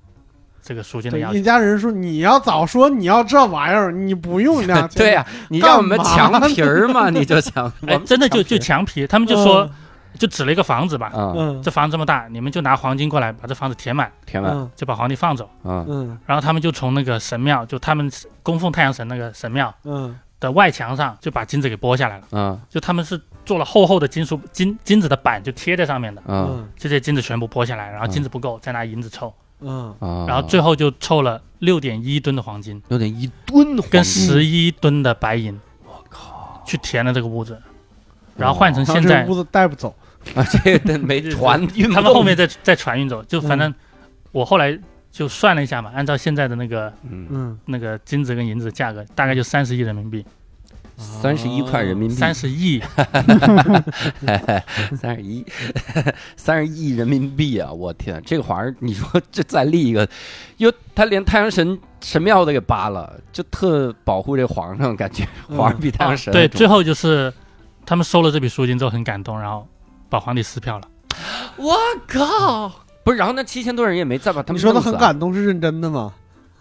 这个赎金的对，要求。印加人说你要早说你要这玩意儿，你不用两千，[laughs] 对呀，你让我们干嘛墙皮儿嘛，你就想，我哎，真的就就墙墙皮，他们就说就指了一个房子吧，啊，嗯。这房子这么大，你们就拿黄金过来把这房子填满，填满。嗯。就把皇帝放走。啊，嗯。然后他们就从那个神庙，就他们供奉太阳神那个神庙嗯。的外墙上，就把金子给剥下来了。啊。就他们是做了厚厚的金属金金子的板，就贴在上面的，啊。嗯。就这些金子全部剥下来，然后金子不够，再拿银子凑，嗯。啊，然后最后就凑了六点一吨的黄金，六点一吨黄金。跟十一吨的白银，我靠。去填了这个屋子，然后换成现在屋子带不走，[laughs] 啊，这个没船运不他们后面再再船运走，就反正我后来就算了一下嘛，按照现在的那个嗯，嗯，那个金子跟银子价格，大概就三十亿人民币，三十一块人民币，三十亿，[laughs] 三十一，三十亿人民币啊！我天，这个皇上，你说这再立一个，又他连太阳神神庙都给扒了，就特保护这皇上，感觉嗯皇上比太阳神还对，最后就是他们收了这笔赎金之后很感动，然后把皇帝撕票了。我靠！不是，然后那七千多人也没再把他们你说的很感动是认真的吗？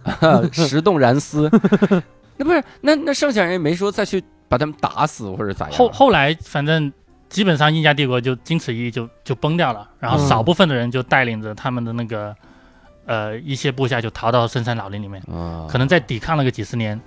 [laughs] 石洞燃丝。[laughs] 那不是那那剩下人也没说再去把他们打死或者咋样。后后来反正基本上印加帝国就经此一役就就崩掉了，然后嗯少部分的人就带领着他们的那个呃一些部下就逃到深山老林里面，啊，可能再抵抗了个几十年，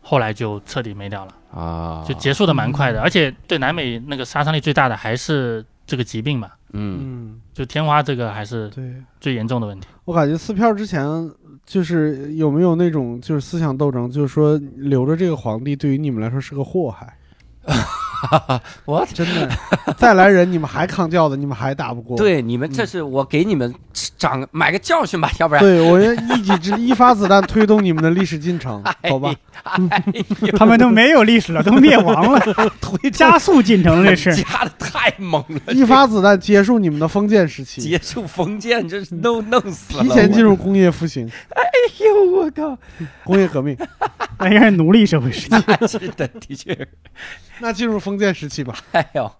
后来就彻底没掉了，啊，就结束的蛮快的，而且对南美那个杀伤力最大的还是这个疾病吧，嗯嗯，就天花这个还是对，最严重的问题。我感觉撕票之前就是有没有那种就是思想斗争，就是说留着这个皇帝对于你们来说是个祸害。[laughs] [laughs] 我真的，[laughs] 再来人你们还扛轿子，你们还打不过。对你们这是我给你们长买个教训吧，要不然对，我要一己之一发子弹推动你们的历史进程，[laughs] 好吧？他们都没有历史了，都灭亡了，推加速进程这是。加的太猛了，一发子弹结束你们的封建时期，结束封建，这是都弄死了。提前进入工业复兴、哎呦，我靠！工业革命，那应该是奴隶社会时期。是的，的确是。那进入封建时期吧。[laughs] 哎呦，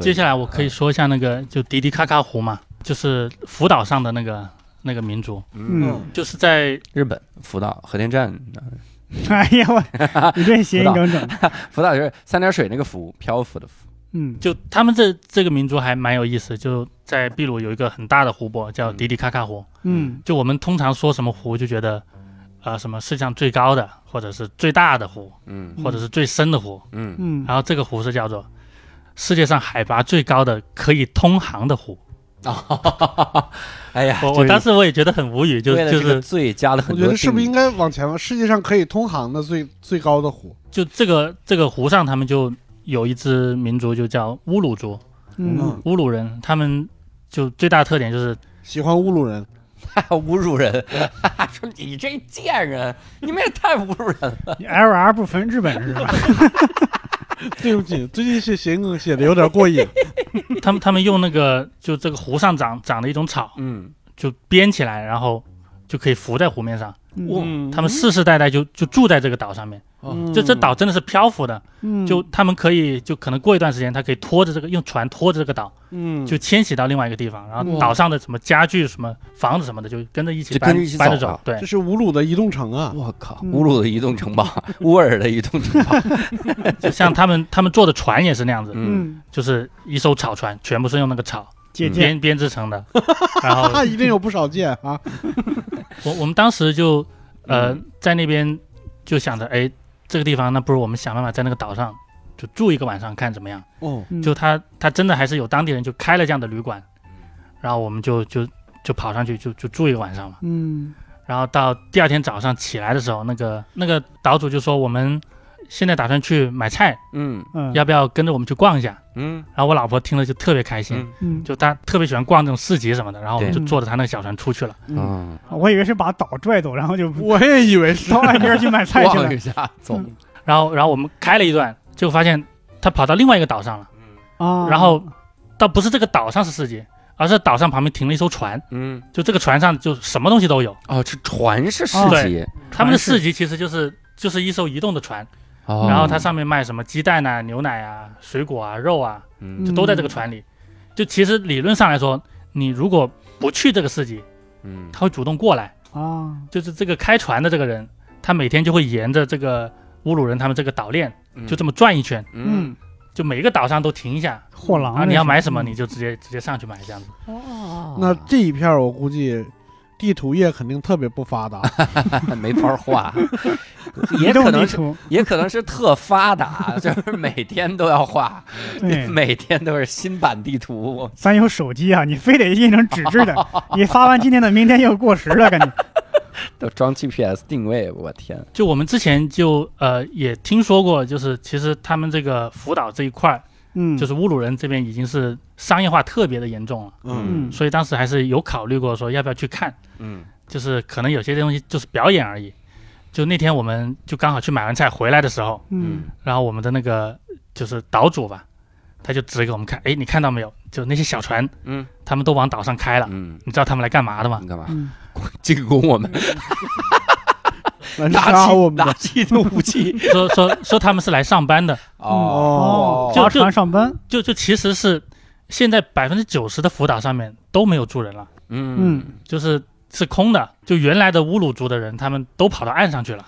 接下来我可以说一下那个就迪迪卡卡湖嘛，就是福岛上的那个那个民族，嗯，就是在日本福岛核电站，[laughs] 哎呀我，[laughs] 你这谐音梗整的。福岛就是三点水那个浮，漂浮的浮。嗯，就他们这这个民族还蛮有意思，就在秘鲁有一个很大的湖泊叫嗯迪迪卡卡湖。嗯就我们通常说什么湖，就觉得，呃，什么世界上最高的，或者是最大的湖，嗯或者是最深的湖。嗯，嗯，然后这个湖是叫做世界上海拔最高的可以通航的湖。哎呀，我就是我当时我也觉得很无语，就就是这个罪加了很多。我觉得是不是应该往前往世界上可以通航的最最高的湖？就这个这个湖上，他们就有一支民族就叫乌鲁族，嗯，乌鲁人，他们就最大的特点就是喜欢乌鲁人，[laughs] 侮辱人？[laughs] 说你这贱人，你们也太侮辱人了。[laughs] 你 L R 不分日本是吧？对不起，最近写谐音写的有点过瘾。他们他们用那个就这个湖上长长的一种草，嗯，就编起来，然后就可以浮在湖面上。嗯他们世世代代就就住在这个岛上面，嗯就这岛真的是漂浮的，嗯，就他们可以就可能过一段时间，他可以拖着这个用船拖着这个岛，嗯，就迁徙到另外一个地方，然后岛上的什么家具、什么房子什么的，就跟着一起搬跟着一起搬着走。对。这，是乌鲁的移动城啊，我靠，嗯。乌鲁的移动城堡，[laughs] 乌尔的移动城堡，[laughs] 就像他们他们坐的船也是那样子，嗯，嗯，就是一艘草船，全部是用那个草编编织成的。[laughs] 然后他一定有不少见啊，我我们当时就呃嗯。在那边就想着，哎，这个地方那不如我们想办法在那个岛上就住一个晚上看怎么样。哦，嗯。就他他真的还是有当地人就开了这样的旅馆，然后我们就就就跑上去就就住一个晚上嘛。嗯。然后到第二天早上起来的时候，那个那个岛主就说我们现在打算去买菜，嗯。嗯，要不要跟着我们去逛一下？嗯。然后我老婆听了就特别开心，嗯。嗯，就她特别喜欢逛这种市集什么的，然后我们就坐着她那个小船出去了。嗯，嗯，我以为是把岛拽走，然后就我也以为是。到岸边去买菜去了。[laughs] 逛一。下走，嗯。然后然后我们开了一段，结果发现他跑到另外一个岛上了，啊，然后倒不是这个岛上是市集，而是岛上旁边停了一艘船，嗯，就这个船上就什么东西都有。哦，这船是市哦集，他们的市集其实就是就是一艘移动的船，哦。然后它上面卖什么鸡蛋啊、牛奶啊、水果啊、肉啊，嗯。就都在这个船里。就其实理论上来说，你如果不去这个市集，嗯。他会主动过来。啊，就是这个开船的这个人，他每天就会沿着这个乌鲁人他们这个岛链就这么转一圈，嗯嗯，就每个岛上都停一下。货郎啊，你要买什么嗯你就直接直接上去买这样子。哦那这一片我估计地图业肯定特别不发达，[laughs] 没法画，[laughs] 也可能是，也可能是特发达，就是每天都要画，每天都是新版地图。咱有手机啊，你非得印成纸质的，[laughs] 你发完今天的，明天又过时了，感觉。[laughs] 都装 GPS 定位，我天！就我们之前就呃也听说过，就是其实他们这个福岛这一块儿，嗯，就是乌鲁人这边已经是商业化特别的严重了，嗯。嗯。所以当时还是有考虑过说要不要去看，嗯。就是可能有些东西就是表演而已。就那天我们就刚好去买完菜回来的时候，嗯。然后我们的那个就是岛主吧，他就指给我们看，哎，你看到没有？就那些小船，嗯他们都往岛上开了。嗯，你知道他们来干嘛的吗？干嘛？嗯，进攻我们，来拿杀我们拿起的武器。说说说他们是来上班的，哦，就划船上班，就就其实是现在百分之九十的福岛上面都没有住人了，嗯，就是是空的。就原来的乌鲁族的人，他们都跑到岸上去了。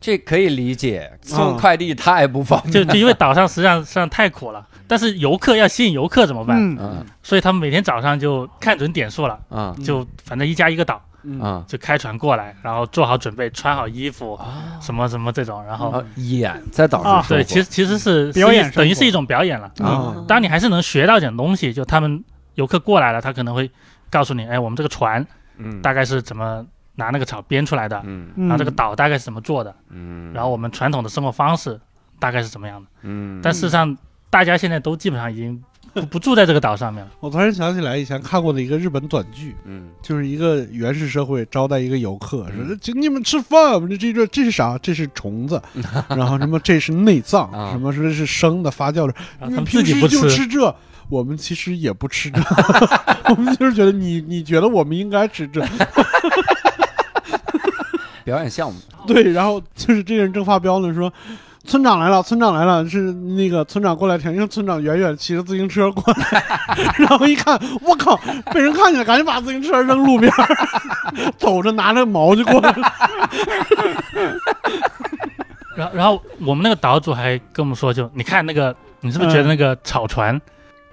这可以理解，送快递太不方便。就就因为岛上实际上实际上太苦了，但是游客要吸引游客怎么办？嗯。嗯所以他们每天早上就看准点数了，嗯就反正一家一个岛，嗯。嗯就开船过来，然后做好准备，穿好衣服，啊。什么什么这种，然后啊，演在岛上啊对，其实其实是表演等于是一种表演了。啊。当然你还是能学到点东西，就他们游客过来了，他可能会告诉你，哎，我们这个船嗯。大概是怎么拿那个草编出来的，嗯嗯，然后这个岛大概是怎么做的，嗯，然后我们传统的生活方式大概是怎么样的。嗯，但事实上，大家现在都基本上已经不不住在这个岛上面了。[laughs] 我突然想起来以前看过的一个日本短剧，嗯就是一个原始社会招待一个游客，说请你们吃饭，这这这这是啥？这是虫子，[laughs] 然后什么这是内脏，啊什么说这是生的发酵的，然后他们你们平时就自己不吃，吃这。我们其实也不吃这，[laughs] 我们就是觉得你你觉得我们应该吃这，表演项目，[laughs] 对，然后就是这个人正发飙呢，说村长来了，村长来了，是那个村长过来听，因为村长远远骑着自行车过来，[laughs] 然后一看，我靠，被人看见了，赶紧把自行车扔路边，走着拿着毛就过来了。[laughs] 然后然后我们那个岛主还跟我们说，就你看那个，你是不是觉得那个草船，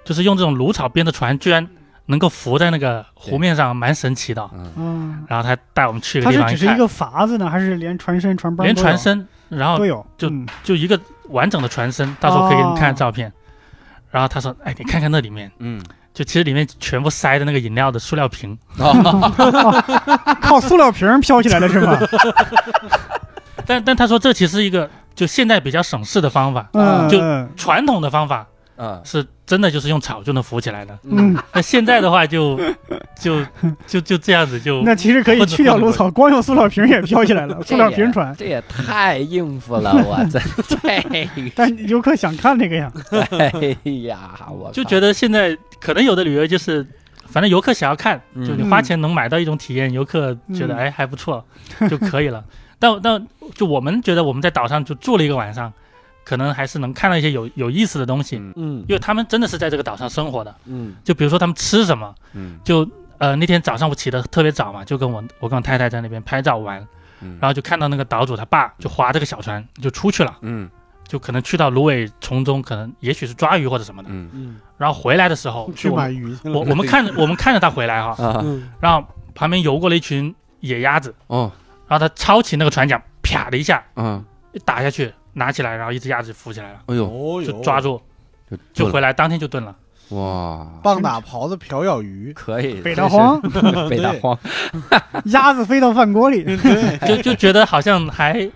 就是用这种芦草编的船，居然能够浮在那个湖面上，蛮神奇的。嗯。嗯，然后他带我们去一个它地方看，是只是一个筏子呢，还是连船身、船帮连船身，然后都有？就嗯。就一个完整的船身，到时候可以给你们看照片。然后他说：“哎，你看看那里面，嗯，就其实里面全部塞的那个饮料的塑料瓶，[laughs] 靠塑料瓶飘起来的是吗？[laughs] 但但他说这其实是一个就现在比较省事的方法，嗯，就嗯。传统的方法嗯是真的就是用草就能浮起来的。嗯，那现在的话就 [laughs] 就就就这样子就那其实可以去掉芦草，光用塑料瓶也飘起来了，塑料瓶船。这也太应付了，我 [laughs] 这这，但游客想看那个呀，[laughs] 哎呀，我就觉得现在可能有的旅游就是。反正游客想要看，嗯就你花钱能买到一种体验，游客觉得嗯哎还不错就可以了。但但就我们觉得我们在岛上就住了一个晚上，可能还是能看到一些有有意思的东西，嗯。嗯。因为他们真的是在这个岛上生活的。嗯。就比如说他们吃什么，嗯。就呃那天早上我起得特别早嘛，就跟我我跟我太太在那边拍照玩，嗯，然后就看到那个岛主他爸就划这个小船就出去了，嗯。就可能去到芦苇丛中，可能也许是抓鱼或者什么的，嗯。嗯，然后回来的时候，去买鱼。我我们看着我们看着他回来哈，啊。嗯然后旁边游过了一群野鸭子，哦。然后他抄起那个船桨，啪的一下嗯，一打下去，拿起来，然后一只鸭子就浮起来了，哎呦，哦就抓住，就就回来当天就炖了。哇，棒打狍子瓢舀鱼。可以，北大荒，北大荒，[laughs] 鸭子飞到饭锅里。[laughs] 就就觉得好像还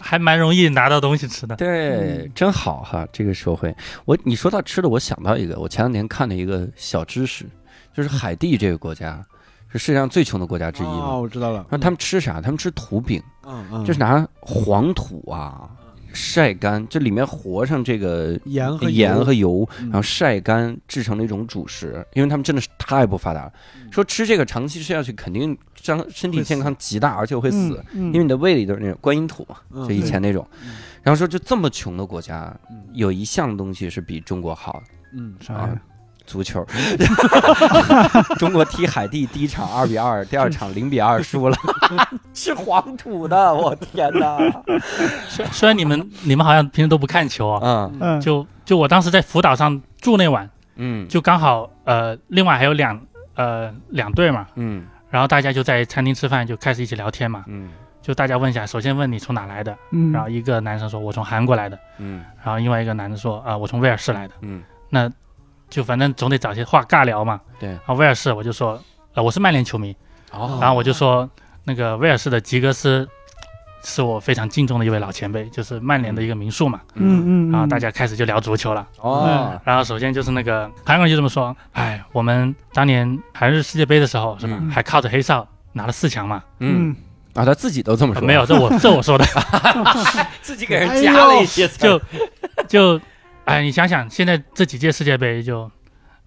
还蛮容易拿到东西吃的。对，真好哈，这个社会。我你说到吃的，我想到一个，我前两天看了一个小知识，就是海地这个国家是世界上最穷的国家之一嘛。哦，我知道了。那他们吃啥？他们吃土饼，嗯嗯，就是拿黄土啊晒干，这里面和上这个盐和盐油和油，嗯然后晒干制成的一种主食。因为他们真的是太不发达了，说吃这个长期吃下去肯定伤身体健康极大，而且会死。嗯，因为你的胃里都是那种观音土嘛，嗯就以前那种嗯。然后说，就这么穷的国家，嗯有一项东西是比中国好，嗯啥呀？足球。[laughs] 中国踢海地第一场二比二，第二场零比二输了，[laughs] 是黄土的，我天哪！[laughs] 虽虽然你们你们好像平时都不看球啊，嗯嗯，就就我当时在福岛上住那晚，嗯就刚好呃，另外还有两呃两队嘛，嗯然后大家就在餐厅吃饭，就开始一起聊天嘛，嗯就大家问一下，首先问你从哪来的，嗯，然后一个男生说我从韩国来的，嗯然后另外一个男的说啊、我从威尔士来的，嗯那就反正总得找些话尬聊嘛。对然后威尔士我就说，呃，我是曼联球迷，哦然后我就说那个威尔士的吉格斯是我非常敬重的一位老前辈，就是曼联的一个名宿嘛。嗯嗯，然后大家开始就聊足球了。哦然后首先就是那个韩国人就这么说，哎，我们当年韩日世界杯的时候是吧，嗯还靠着黑哨拿了四强嘛。嗯嗯啊，他自己都这么说，呃没有，这我这我说的，[laughs] 自己给人加了一些词就 [laughs] 就，哎，你想想，现在这几届世界杯就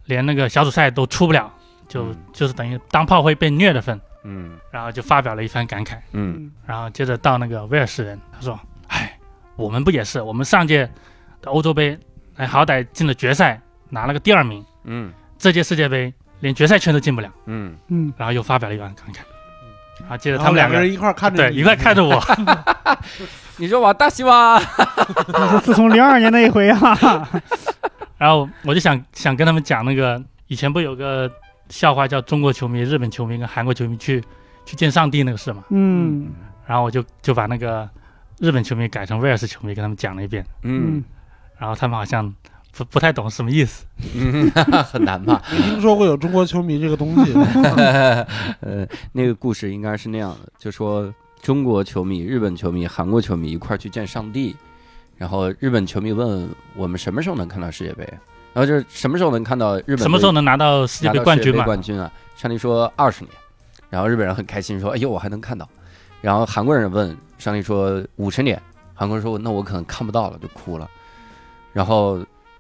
连那个小组赛都出不了，就嗯就是等于当炮灰被虐的份。嗯然后就发表了一番感慨。嗯然后接着到那个威尔士人，他说：“哎，我们不也是？我们上届的欧洲杯，哎，好歹进了决赛，拿了个第二名。嗯这届世界杯连决赛圈都进不了。嗯，嗯，”然后又发表了一番感慨。然后接着他们两个人一块看着你对一块看着我，[laughs] 你说我大西瓜，[laughs] 那是自从零二年那一回啊，[laughs] 然后我就想想跟他们讲那个以前不有个笑话叫中国球迷、日本球迷跟韩国球迷去去见上帝那个事嘛？嗯。然后我就就把那个日本球迷改成威尔士球迷，跟他们讲了一遍。嗯。然后他们好像不不太懂什么意思。嗯，[laughs] 很难吧？没 [laughs] 听说过有中国球迷这个东西。[laughs] 呃，那个故事应该是那样的，就说中国球迷、日本球迷、韩国球迷一块儿去见上帝，然后日本球迷问我们什么时候能看到世界杯，然后就是什么时候能看到日本什么时候能拿到世界杯杯冠军嘛？冠军啊？上帝说二十年，然后日本人很开心说：“哎呦，我还能看到。”然后韩国人问上帝说五十年，韩国人说：“那我可能看不到了，就哭了。”然后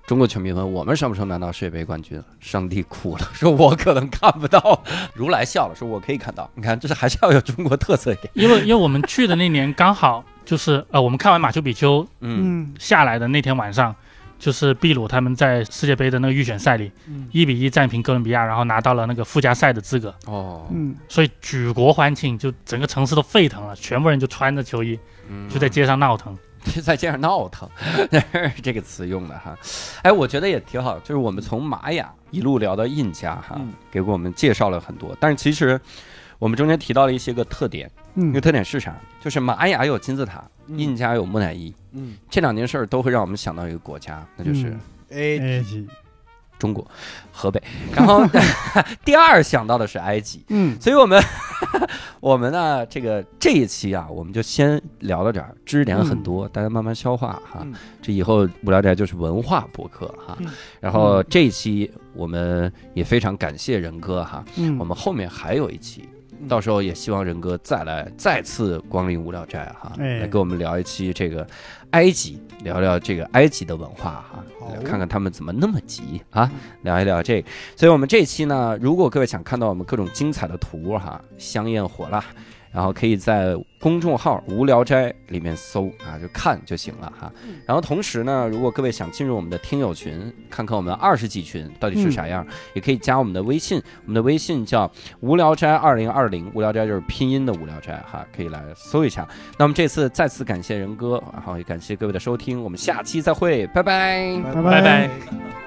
中国球迷问我们什么时候拿到世界杯冠军，上帝哭了，[laughs] 说我可能看不到。如来笑了，说我可以看到。你看，这是还是要有中国特色一点。因为因为我们去的那年刚好就是呃，我们看完马丘比丘 [laughs] 嗯嗯下来的那天晚上，就是秘鲁他们在世界杯的那个预选赛里嗯一比一战平哥伦比亚，然后拿到了那个附加赛的资格，哦，嗯所以举国欢庆，就整个城市都沸腾了，全部人就穿着球衣嗯就在街上闹腾。在街上闹腾，[laughs] 这个词用的哈。哎，我觉得也挺好，就是我们从玛雅一路聊到印加哈，嗯给我们介绍了很多。但是其实我们中间提到了一些个特点，那个嗯特点是啥？就是玛雅有金字塔，印加有木乃伊，嗯这两件事儿都会让我们想到一个国家，那就是哎埃及，中国河北。然后 [laughs] 第二想到的是埃及。嗯所以我们 [laughs] 我们呢，这个这一期啊，我们就先聊到这儿，知识点很多，大家慢慢消化哈。嗯这以后无聊斋就是文化博客哈。嗯然后这一期我们也非常感谢仁哥哈，嗯，我们后面还有一期。嗯到时候也希望仁哥再来再次光临无聊斋哈，哎来跟我们聊一期这个埃及，聊聊这个埃及的文化哈好，看看他们怎么那么急啊，聊一聊这个。所以我们这期呢，如果各位想看到我们各种精彩的图哈，香艳火辣，然后可以在公众号“无聊斋”里面搜啊，就看就行了哈。然后同时呢，如果各位想进入我们的听友群，看看我们二十几群到底是啥样，也可以加我们的微信，我们的微信叫“无聊斋二零二零”，无聊斋就是拼音的无聊斋哈，可以来搜一下。那么这次再次感谢仁哥，然后也感谢各位的收听，我们下期再会，拜拜。拜拜拜。